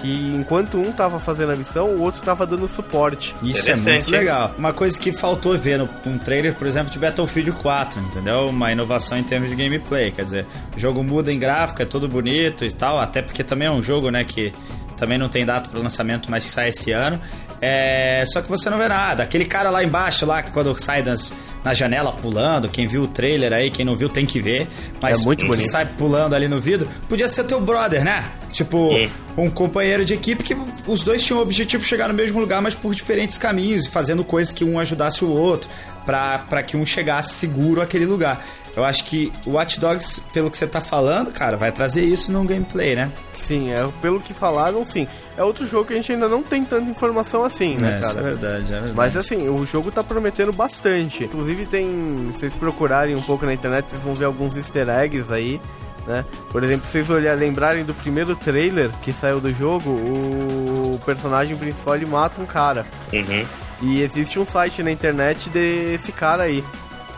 que enquanto um tava fazendo a missão, o outro tava dando suporte. Isso é muito legal. Uma coisa que faltou ver no, num trailer, por exemplo, de Battlefield 4, entendeu? Uma inovação em termos de gameplay. Quer dizer, o jogo muda em gráfico, é todo bonito e tal, até porque também é um jogo, né, que também não tem data para lançamento, mas que sai esse ano. É, só que você não vê nada. Aquele cara lá embaixo, lá, quando sai das, na janela pulando, quem viu o trailer aí, quem não viu tem que ver. Mas É muito bonito. sai pulando ali no vidro, podia ser teu brother, né? Tipo, um companheiro de equipe que os dois tinham o objetivo de chegar no mesmo lugar, mas por diferentes caminhos, fazendo coisas que um ajudasse o outro, pra que um chegasse seguro àquele lugar. Eu acho que o Watch Dogs, pelo que você tá falando, cara, vai trazer isso num gameplay, né? Sim, é, pelo que falaram, sim. É outro jogo que a gente ainda não tem tanta informação assim, né, É, cara? isso é verdade, é verdade. Mas assim, o jogo tá prometendo bastante. Inclusive tem. Se vocês procurarem um pouco na internet, vocês vão ver alguns easter eggs aí. Né? Por exemplo, se vocês olharem, lembrarem do primeiro trailer que saiu do jogo, o personagem principal ele mata um cara. Uhum. E existe um site na internet desse cara aí.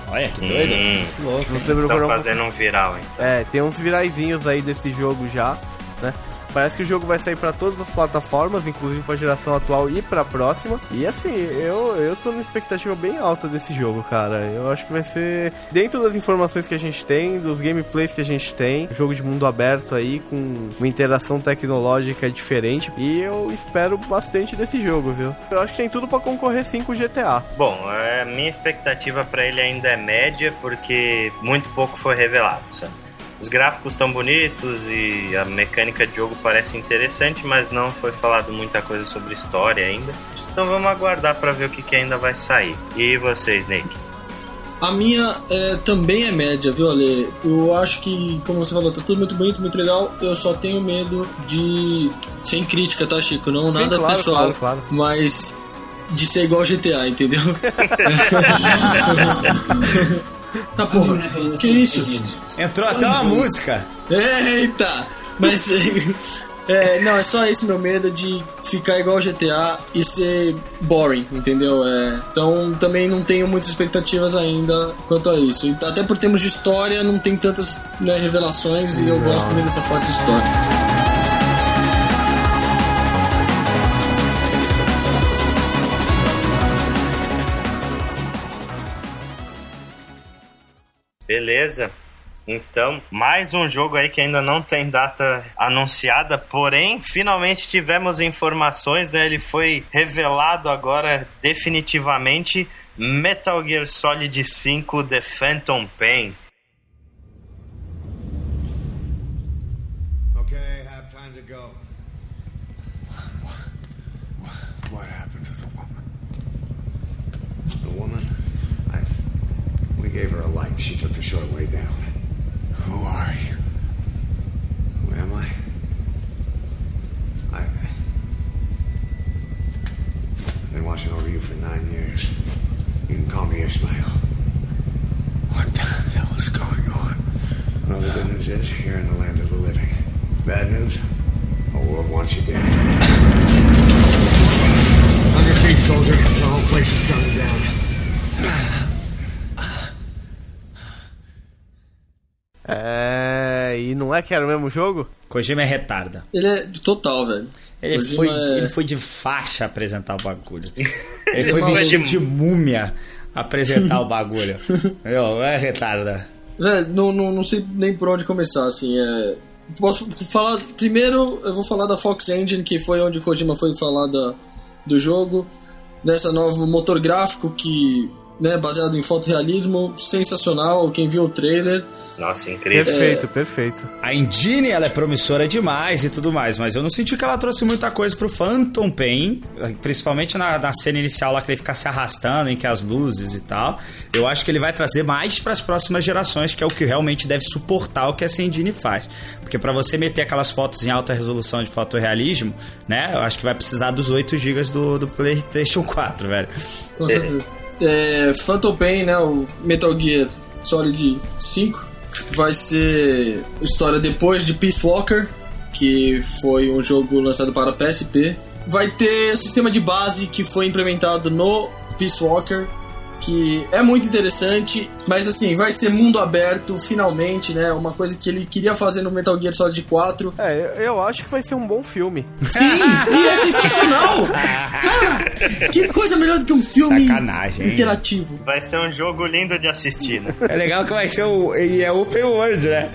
Olha, que doido. Hum. Muito louco. Se você Estão fazendo um viral, hein? É, tem uns viraizinhos aí desse jogo já, né? Parece que o jogo vai sair pra todas as plataformas, inclusive pra geração atual e pra próxima. E assim, eu, eu tô numa expectativa bem alta desse jogo, cara. Eu acho que vai ser, dentro das informações que a gente tem, dos gameplays que a gente tem, jogo de mundo aberto aí, com uma interação tecnológica diferente. E eu espero bastante desse jogo, viu? Eu acho que tem tudo pra concorrer sim com o GTA. Bom, a minha expectativa pra ele ainda é média, porque muito pouco foi revelado, sabe? Os gráficos estão bonitos e a mecânica de jogo parece interessante, mas não foi falado muita coisa sobre história ainda. Então vamos aguardar pra ver o que, que ainda vai sair. E você, Snake? A minha é, também é média, viu, Ale? Eu acho que, como você falou, tá tudo muito bonito, muito legal. Eu só tenho medo de. Sem crítica, tá, Chico? Não Sim, nada claro, pessoal. claro, claro. Mas de ser igual GTA, entendeu? tá porra. Que isso? Entrou até uma música. Eita! Mas. É, não, é só esse meu medo de ficar igual GTA e ser boring, entendeu? É, então também não tenho muitas expectativas ainda quanto a isso. E Até por termos de história, não tem tantas né, revelações e eu gosto também dessa parte de história. Beleza. Então, mais um jogo aí que ainda não tem data anunciada, porém, finalmente tivemos informações, né? Ele foi revelado agora definitivamente Metal Gear Solid 5 The Phantom Pain. Gave her a light. She took the short way down. Who are you? Who am I? I. I've been watching over you for nine years. You can call me Ishmael. What the hell is going on? Well, the good news is you're in the land of the living. Bad news? The world wants you dead. On your feet, soldier. The whole place is coming down. É. E não é que era o mesmo jogo? Kojima é retarda. Ele é total, velho. Ele Kojima foi, é- ele foi de faixa apresentar o bagulho. Ele Ele foi é vestido maluco. de múmia apresentar o bagulho. É retarda. Velho, não, não, não sei nem por onde começar, assim, é... Posso falar... Primeiro, eu vou falar da Fox Engine, que foi onde o Kojima foi falar da, do jogo. Dessa novo motor gráfico que né, baseado em fotorrealismo, sensacional. Quem viu o trailer. Nossa, incrível. Perfeito, perfeito. A engine, ela é promissora demais e tudo mais, mas eu não senti que ela trouxe muita coisa pro Phantom Pain, principalmente na, na cena inicial lá que ele fica se arrastando, em que as luzes e tal. Eu acho que ele vai trazer mais para as próximas gerações, que é o que realmente deve suportar o que essa engine faz. Porque para você meter aquelas fotos em alta resolução de fotorrealismo, né, eu acho que vai precisar dos 8 GB do, do PlayStation 4, velho. Com certeza. É, Phantom Pain, né, o Metal Gear Solid 5, vai ser história depois de Peace Walker, que foi um jogo lançado para PSP. Vai ter o sistema de base que foi implementado no Peace Walker, que é muito interessante, mas assim, vai ser mundo aberto finalmente, né? Uma coisa que ele queria fazer no Metal Gear Solid 4. É, eu acho que vai ser um bom filme. Sim, e é sensacional! Cara, que coisa melhor do que um filme Sacanagem, interativo. Vai ser um jogo lindo de assistir, né? É legal que vai ser o. E é open world, né?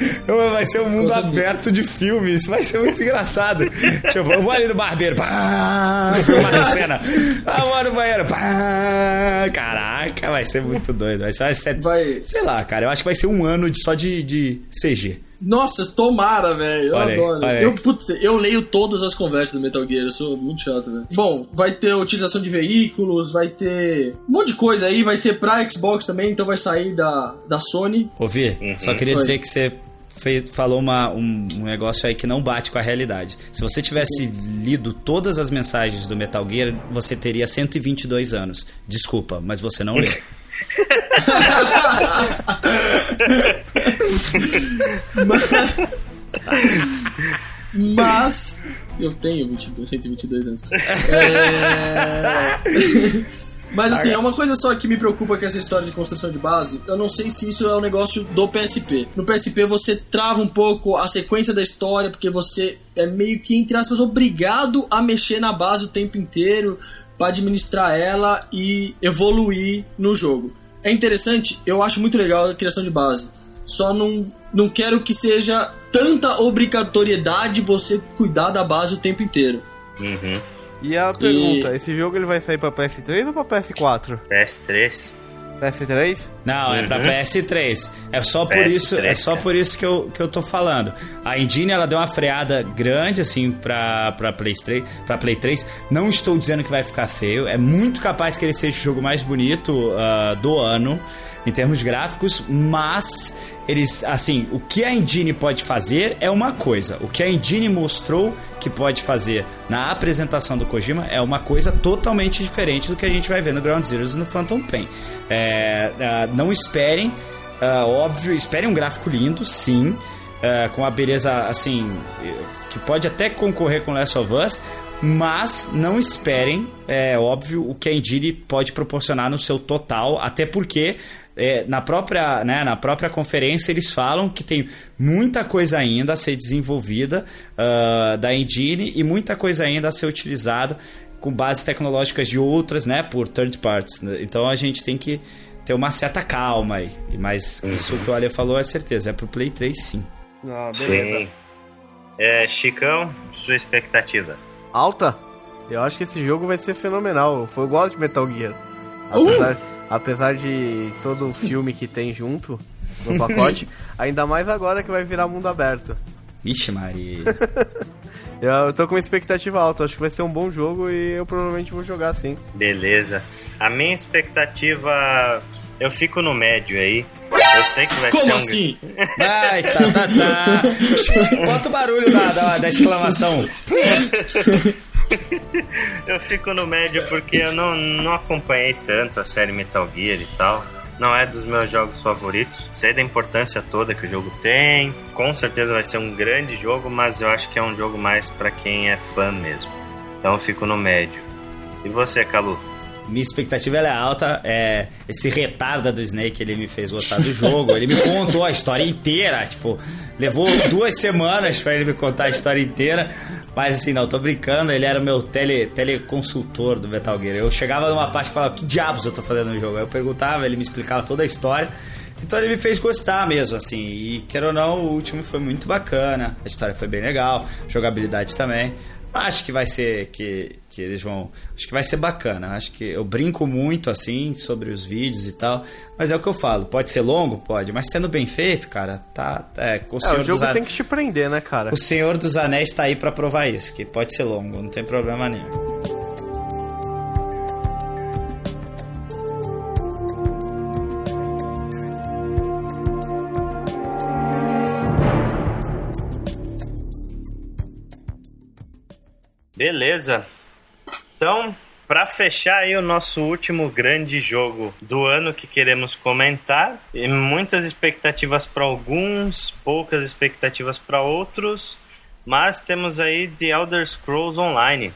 Vai ser um mundo aberto de filmes. Vai ser muito engraçado. tipo, eu vou ali no barbeiro. Pá, uma cena. Ah, vou no banheiro. Pá, caraca, vai ser muito doido. Vai ser, vai ser- Vai. Sei lá, cara. Eu acho que vai ser um ano de, só de, de CG. Nossa, tomara, velho. Eu Olha adoro. aí. Eu, putz, eu leio todas as conversas do Metal Gear, eu sou muito chato, velho. Bom, vai ter utilização de veículos, vai ter um monte de coisa aí, vai ser pra Xbox também, então vai sair da, da Sony. Ouvi? Só queria dizer que você fe- falou uma, um, um negócio aí que não bate com a realidade. Se você tivesse lido todas as mensagens do Metal Gear, você teria 122 anos. Desculpa, mas você não leu. Mas eu tenho 22, 122 anos. É... Mas assim, é uma coisa só que me preocupa com essa história de construção de base. Eu não sei se isso é um negócio do PSP. No PSP você trava um pouco a sequência da história, porque você é meio que, entre aspas, obrigado a mexer na base o tempo inteiro para administrar ela e evoluir no jogo. É interessante, eu acho muito legal a criação de base. Só não, não quero que seja tanta obrigatoriedade você cuidar da base o tempo inteiro. Uhum. E a pergunta, esse jogo ele vai sair pra PS3 ou pra PS4? PS3. PS3? Não, é pra Uhum. PS3. É só por PS3, isso, é só por isso que eu, que eu tô falando. A engine ela deu uma freada grande assim pra, pra Play 3, para Play 3. Não estou dizendo que vai ficar feio, é muito capaz que ele seja o jogo mais bonito ah, do ano em termos gráficos, mas eles, assim, o que a engine pode fazer é uma coisa. O que a engine mostrou que pode fazer na apresentação do Kojima é uma coisa totalmente diferente do que a gente vai ver no Ground Zeroes e no Phantom Pain. É, ah, não esperem, ah, óbvio, esperem um gráfico lindo, sim, ah, com a beleza, assim, que pode até concorrer com Last of Us, mas não esperem, é óbvio, o que a engine pode proporcionar no seu total, até porque é, na, própria, né, na própria conferência eles falam que tem muita coisa ainda a ser desenvolvida ah, da engine e muita coisa ainda a ser utilizada com bases tecnológicas de outras, né, por third parties. Então a gente tem que ter uma certa calma aí. Mas isso que o Ale falou é certeza, é pro Play 3 sim. Ah, beleza. Sim. É, Chicão, sua expectativa? Alta? Eu acho que esse jogo vai ser fenomenal. Foi igual de Metal Gear. Apesar, apesar de todo o filme que tem junto no pacote, ainda mais agora que vai virar mundo aberto. Ixi, Maria. Eu, tô com uma expectativa alta, acho que vai ser um bom jogo e eu provavelmente vou jogar sim. Beleza. A minha expectativa. Eu fico no médio aí. Eu sei que vai ser Como um. assim? Ai, tá, tá, tá. Bota o barulho da, da, da exclamação. Eu fico no médio porque eu não, não acompanhei tanto a série Metal Gear e tal. Não é dos meus jogos favoritos. Sei da importância toda que o jogo tem. Com certeza vai ser um grande jogo, mas eu acho que é um jogo mais pra quem é fã mesmo. Então eu fico no médio. E você, Calu? Minha expectativa é alta. É, esse retarda do Snake ele me fez gostar do jogo. Ele me contou a história inteira. Tipo, levou duas semanas pra ele me contar a história inteira. Mas assim, não, tô brincando. Ele era meu tele, teleconsultor do Metal Gear. Eu chegava numa parte e falava: Que diabos eu tô fazendo no jogo? Aí eu perguntava, ele me explicava toda a história. Então ele me fez gostar mesmo, assim. E quer ou não, o último foi muito bacana. A história foi bem legal, jogabilidade também. Acho que vai ser que, que eles vão. Acho que vai ser bacana. Acho que eu brinco muito assim sobre os vídeos e tal. Mas é o que eu falo. Pode ser longo? Pode. Mas sendo bem feito, cara, tá. É, o, é, o jogo tem que te prender, né, cara? O Senhor dos Anéis tá aí para provar isso. Que pode ser longo, não tem problema nenhum. Beleza. Então, para fechar aí o nosso último grande jogo do ano que queremos comentar, e muitas expectativas para alguns, poucas expectativas para outros, mas temos aí The Elder Scrolls Online.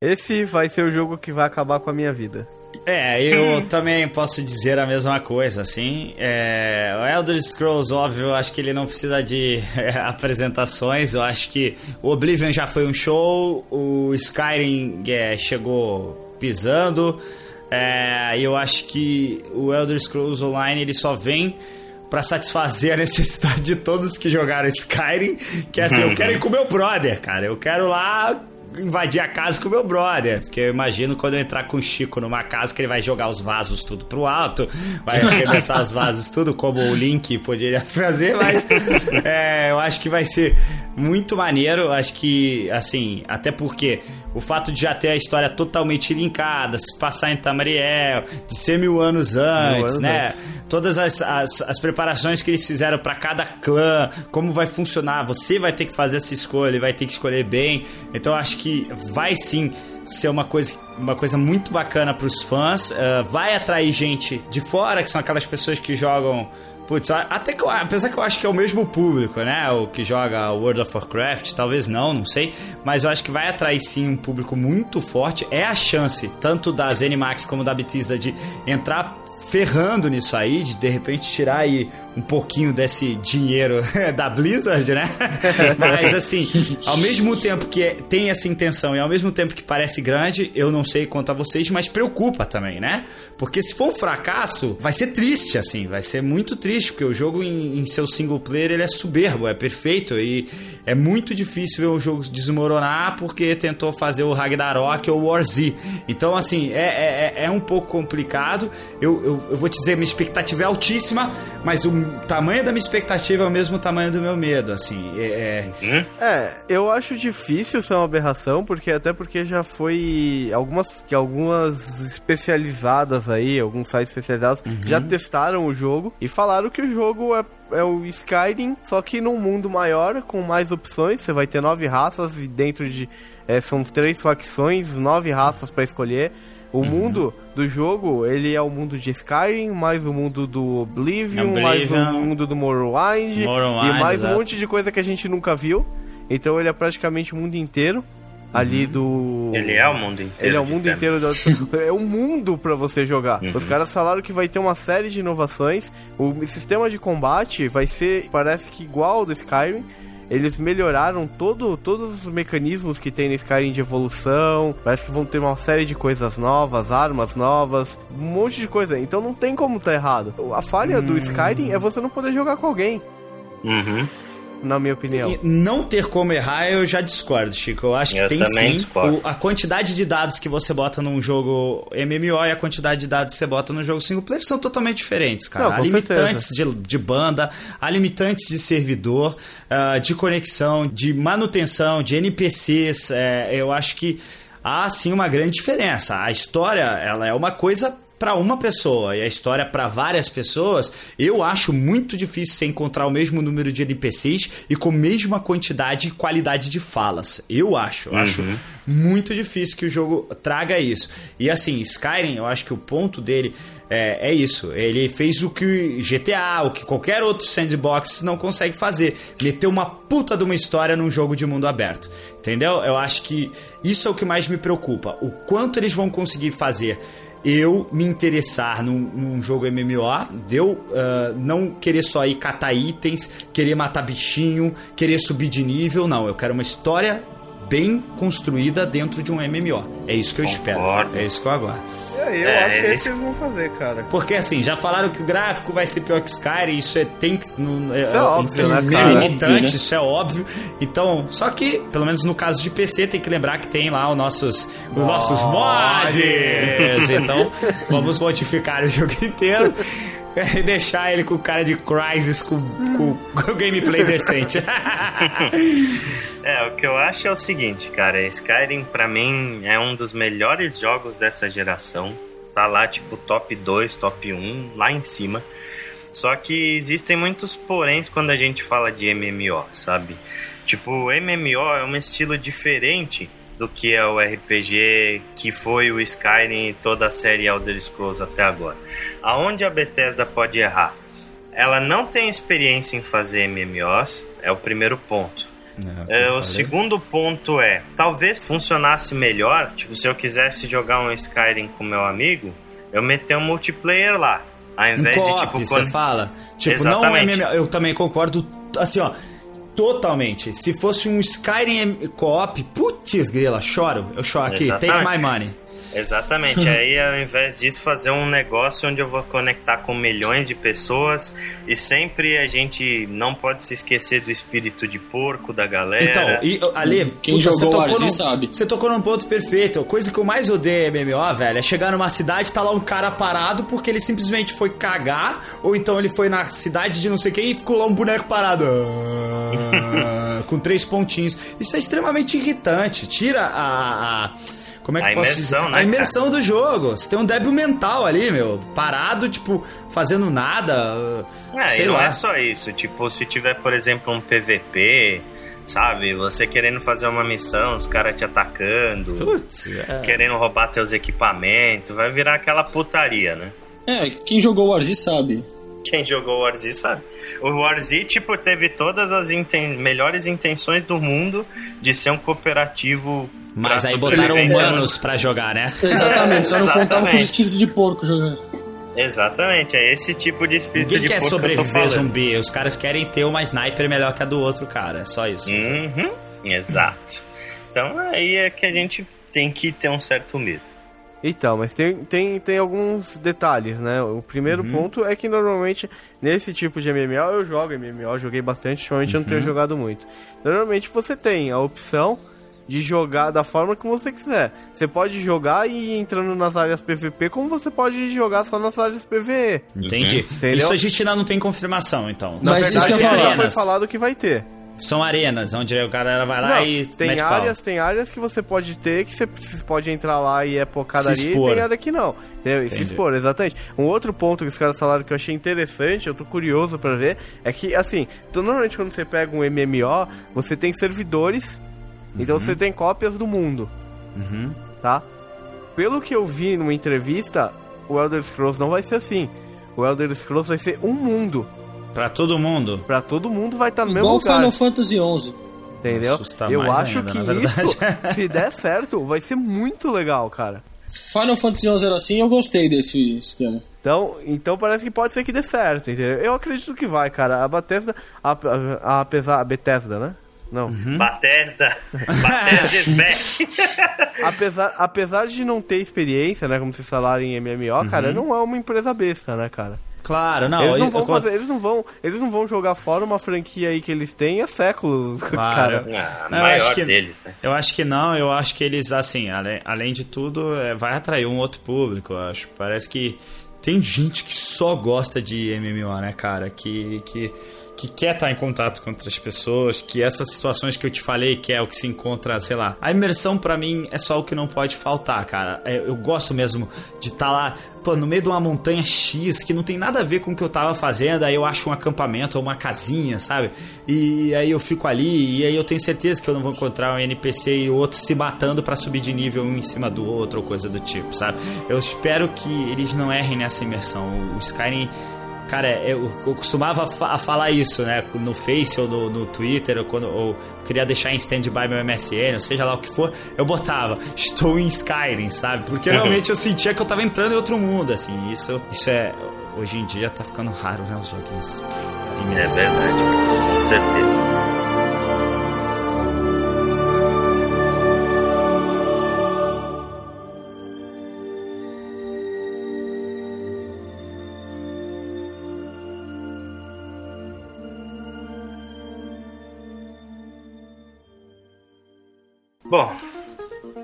Esse vai ser o jogo que vai acabar com a minha vida. É, eu também posso dizer a mesma coisa, assim. É, o Elder Scrolls, óbvio, eu acho que ele não precisa de é, apresentações. Eu acho que o Oblivion já foi um show, o Skyrim é, chegou pisando. É, eu acho que o Elder Scrolls Online ele só vem para satisfazer a necessidade de todos que jogaram Skyrim, que é assim, eu quero ir com meu brother, cara. Eu quero lá invadir a casa com o meu brother. Porque eu imagino quando eu entrar com o Chico numa casa que ele vai jogar os vasos tudo pro alto, vai arremessar os vasos tudo, como o Link poderia fazer, mas é, eu acho que vai ser muito maneiro. Acho que, assim, até porque o fato de já ter a história totalmente linkada, se passar em Tamariel, de ser mil anos antes, mil anos né? Antes todas as, as, as preparações que eles fizeram para cada clã, como vai funcionar. Você vai ter que fazer essa escolha, vai ter que escolher bem. Então acho que vai sim ser uma coisa, uma coisa muito bacana para os fãs. Uh, vai atrair gente de fora, que são aquelas pessoas que jogam Putz, até que eu, apesar que eu acho que é o mesmo público, né? O que joga World of Warcraft, talvez não, não sei. Mas eu acho que vai atrair sim um público muito forte. É a chance, tanto da ZeniMax como da Bethesda, de entrar ferrando nisso aí, de de repente tirar aí um pouquinho desse dinheiro da Blizzard, né? Mas assim, ao mesmo tempo que tem essa intenção e ao mesmo tempo que parece grande, eu não sei quanto a vocês, mas preocupa também, né? Porque se for um fracasso, vai ser triste, assim, vai ser muito triste, porque o jogo em, em seu single player ele é soberbo, é perfeito e é muito difícil ver um jogo desmoronar porque tentou fazer o Ragnarok ou o War Z. Então, assim, é, é, é um pouco complicado. Eu, eu, eu vou te dizer, minha expectativa é altíssima, mas o tamanho da minha expectativa é o mesmo tamanho do meu medo, assim. É, é... é, eu acho difícil ser uma aberração, porque até porque já foi algumas que algumas especializadas aí, alguns sites especializados uhum. já testaram o jogo e falaram que o jogo é é o Skyrim, só que num mundo maior, com mais opções. Você vai ter nove raças e dentro de. É, são três facções, nove raças para escolher. O uhum. mundo do jogo, ele é o mundo de Skyrim, mais o mundo do Oblivion, Oblivion. mais o mundo do Morrowind, Morrowind e mais exato. um monte de coisa que a gente nunca viu. Então ele é praticamente o mundo inteiro ali uhum. do. Ele é o mundo inteiro. Ele é o mundo inteiro do... É um mundo para você jogar. Uhum. Os caras falaram que vai ter uma série de inovações. O sistema de combate vai ser, parece que igual ao do Skyrim eles melhoraram todo, todos os mecanismos que tem no Skyrim de evolução. Parece que vão ter uma série de coisas novas, armas novas, um monte de coisa. Então não tem como tá errado. A falha hum. do Skyrim é você não poder jogar com alguém. Uhum na minha opinião. E não ter como errar, eu já discordo, Chico. Eu acho que eu tem sim. O, a quantidade de dados que você bota num jogo MMO e a quantidade de dados que você bota no jogo single player são totalmente diferentes, cara. Não, há limitantes de, de, banda, há limitantes de servidor, uh, de conexão, de manutenção, de NPCs. É, eu acho que há sim uma grande diferença. A história, ela é uma coisa para uma pessoa e a história para várias pessoas, eu acho muito difícil você encontrar o mesmo número de NPCs e com a mesma quantidade e qualidade de falas. Eu acho, eu Uhum. acho muito difícil que o jogo traga isso. E assim, Skyrim, eu acho que o ponto dele é, é isso. Ele fez o que GTA, o que qualquer outro sandbox não consegue fazer. Meteu uma puta de uma história num jogo de mundo aberto. Entendeu? Eu acho que isso é o que mais me preocupa. O quanto eles vão conseguir fazer eu me interessar num, num jogo MMO, de eu ah, não querer só ir catar itens, querer matar bichinho, querer subir de nível, não. Eu quero uma história bem construída dentro de um MMO. É isso que eu espero. É isso que eu aguardo. É, eu É, acho que é isso que eles vão fazer, cara. Porque assim, já falaram que o gráfico vai ser pior que Skyrim, isso é, tem que. não- é, Isso é óbvio, né, meio cara? limitante, né? isso é óbvio. Então, só que, pelo menos no caso de PC, tem que lembrar que tem lá os nossos, os nossos mods. Então, vamos modificar o jogo inteiro. E deixar ele com cara de Crysis com, com, com gameplay decente. É, o que eu acho é o seguinte, cara, Skyrim pra mim é um dos melhores jogos dessa geração. Tá lá tipo top 2, top 1, lá em cima. Só que existem muitos poréns quando a gente fala de MMO, sabe? Tipo, MMO é um estilo diferente do que é o RPG que foi o Skyrim e toda a série Elder Scrolls até agora. Aonde a Bethesda pode errar? Ela não tem experiência em fazer MMOs, é o primeiro ponto. É, o segundo ponto é, talvez funcionasse melhor, tipo, se eu quisesse jogar um Skyrim com meu amigo, eu meter um multiplayer lá. Ao Um invés de, co-op, tipo, você quando- fala. Tipo, não um Exatamente. MMO. Eu também concordo, assim, ó. Totalmente. Se fosse um Skyrim co-op, putz, grila, choro. Eu choro aqui, take Exatamente. my money. Exatamente. Aí, ao invés disso, fazer um negócio onde eu vou conectar com milhões de pessoas e sempre a gente não pode se esquecer do espírito de porco da galera. Então, e, Ali, Quem puta, jogou você o num- sabe. Você tocou num ponto perfeito. A coisa que eu mais odeio em MMO, velho, é chegar numa cidade e tá lá um cara parado porque ele simplesmente foi cagar, ou então ele foi na cidade de não sei quem e ficou lá um boneco parado. Ah, com três pontinhos. Isso é extremamente irritante. Tira a. a- como é que A posso imersão, dizer? né, a imersão do jogo. Você tem um débil mental ali, meu. Parado, tipo, fazendo nada. É, sei e não lá. é só isso. Tipo, se tiver, por exemplo, um PVP, sabe? Você querendo fazer uma missão, os caras te atacando, Putz, é. querendo roubar teus equipamentos, vai virar aquela putaria, né? É, quem jogou o Arzi sabe. Quem jogou o Warzy sabe. O Warzy, tipo, teve todas as inten- melhores intenções do mundo de ser um cooperativo. Mas aí botaram humanos pra jogar, né? Exatamente, só não contava com os espíritos de porco jogando. Exatamente, é esse tipo de espírito Ninguém de quer porco que sobreviver falando. zumbi. Os caras querem ter uma sniper melhor que a do outro cara. É só isso. Uhum, exato. Então aí é que a gente tem que ter um certo medo. Então, mas tem, tem, tem alguns detalhes, né? O primeiro Uhum. ponto é que normalmente nesse tipo de MMO eu jogo MMO, joguei bastante, ultimamente eu não tenho Uhum. jogado muito. Normalmente você tem a opção de jogar da forma que você quiser. Você pode jogar e ir entrando nas áreas PVP, como você pode jogar só nas áreas PVE. Entendi. Entendeu? Isso a gente ainda não tem confirmação, então. Na Mas isso verdade, que eu já falar. foi falado que vai ter. São arenas, onde o cara vai lá Não, e tem áreas, pau. tem áreas que você pode ter que você pode entrar lá e é pocadaria Se e expor. tem área que não. E se expor, exatamente. Um outro ponto que os caras falaram que eu achei interessante, eu tô curioso pra ver, é que assim, então, normalmente quando você pega um MMO, você tem servidores, então você tem cópias do mundo, Uhum. tá? Pelo que eu vi numa entrevista, o Elder Scrolls não vai ser assim. O Elder Scrolls vai ser um mundo. Pra todo mundo. Pra todo mundo vai estar no mesmo Igual lugar. Final Fantasy XI. Entendeu? Assusta Eu mais acho ainda, que na verdade. isso, se der certo, vai ser muito legal, cara. Final Fantasy XI era assim eu gostei desse esquema. Então, então parece que pode ser que dê certo, entendeu? Eu acredito que vai, cara. A Bethesda, a, a, apesar, a Bethesda, né? Não. Uhum. Bethesda. Bethesda apesar, apesar de não ter experiência, né, como vocês falaram em MMO, cara, não é uma empresa besta, né, cara? Claro, não. eles não vão eu- fazer, eles não vão, eles não vão jogar fora uma franquia aí que eles têm há séculos, Claro. cara. Ah, Não, eu maior acho que- deles, né? Eu acho que não, eu acho que eles, assim, além, além de tudo, é, vai atrair um outro público, eu acho. Parece que tem gente que só gosta de MMO, né, cara? Que, que que quer estar em contato com outras pessoas, que essas situações que eu te falei, que é o que se encontra, sei lá. A imersão para mim é só o que não pode faltar, cara. É, eu gosto mesmo de estar lá, pô, no meio de uma montanha X que não tem nada a ver com o que eu tava fazendo, aí eu acho um acampamento ou uma casinha, sabe? E aí eu fico ali e aí eu tenho certeza que eu não vou encontrar um NPC e o outro se matando para subir de nível um em cima do outro ou coisa do tipo, sabe? Eu espero que eles não errem nessa imersão. O Skyrim Cara, eu, eu costumava fa falar isso, né? No Face ou no, no Twitter, ou quando ou queria deixar em stand-by meu MSN, ou seja lá o que for, eu botava, estou em Skyrim, sabe? Porque realmente eu sentia que eu tava entrando em outro mundo, assim. Isso, isso é. Hoje em dia tá ficando raro, né? Os joguinhos. É verdade, com certeza. Bom,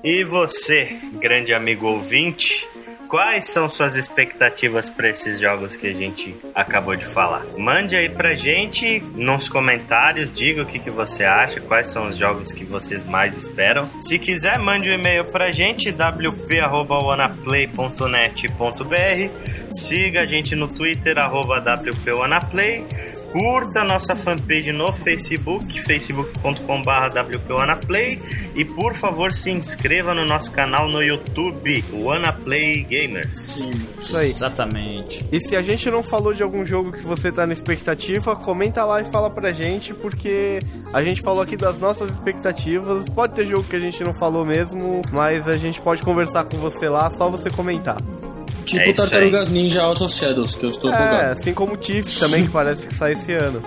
e você, grande amigo ouvinte, quais são suas expectativas para esses jogos que a gente acabou de falar? Mande aí pra gente nos comentários, diga o que, que você acha, quais são os jogos que vocês mais esperam. Se quiser, mande um e-mail pra gente, wp.wanaplay.net.br. Siga a gente no Twitter, wpwanaplay. Curta nossa fanpage no Facebook, facebook.com.br wpwanaplay e por favor se inscreva no nosso canal no YouTube, Wanaplay Gamers. Isso aí. Exatamente. E se a gente não falou de algum jogo que você tá na expectativa, comenta lá e fala pra gente, porque a gente falou aqui das nossas expectativas. Pode ter jogo que a gente não falou mesmo, mas a gente pode conversar com você lá, só você comentar. Tipo É Tartarugas Ninja Out of Shadows, que eu estou É, assim como o Tiff também, que parece que sai esse ano.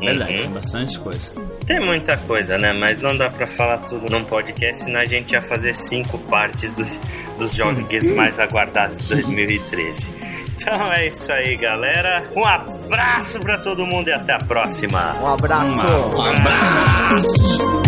Verdade, Uhum. tem bastante coisa. Tem muita coisa, né? Mas não dá pra falar tudo num podcast, senão a gente ia fazer cinco partes dos, dos jogos mais aguardados de 2013. Então é isso aí, galera. Um abraço pra todo mundo e até a próxima. Um abraço. Um abraço.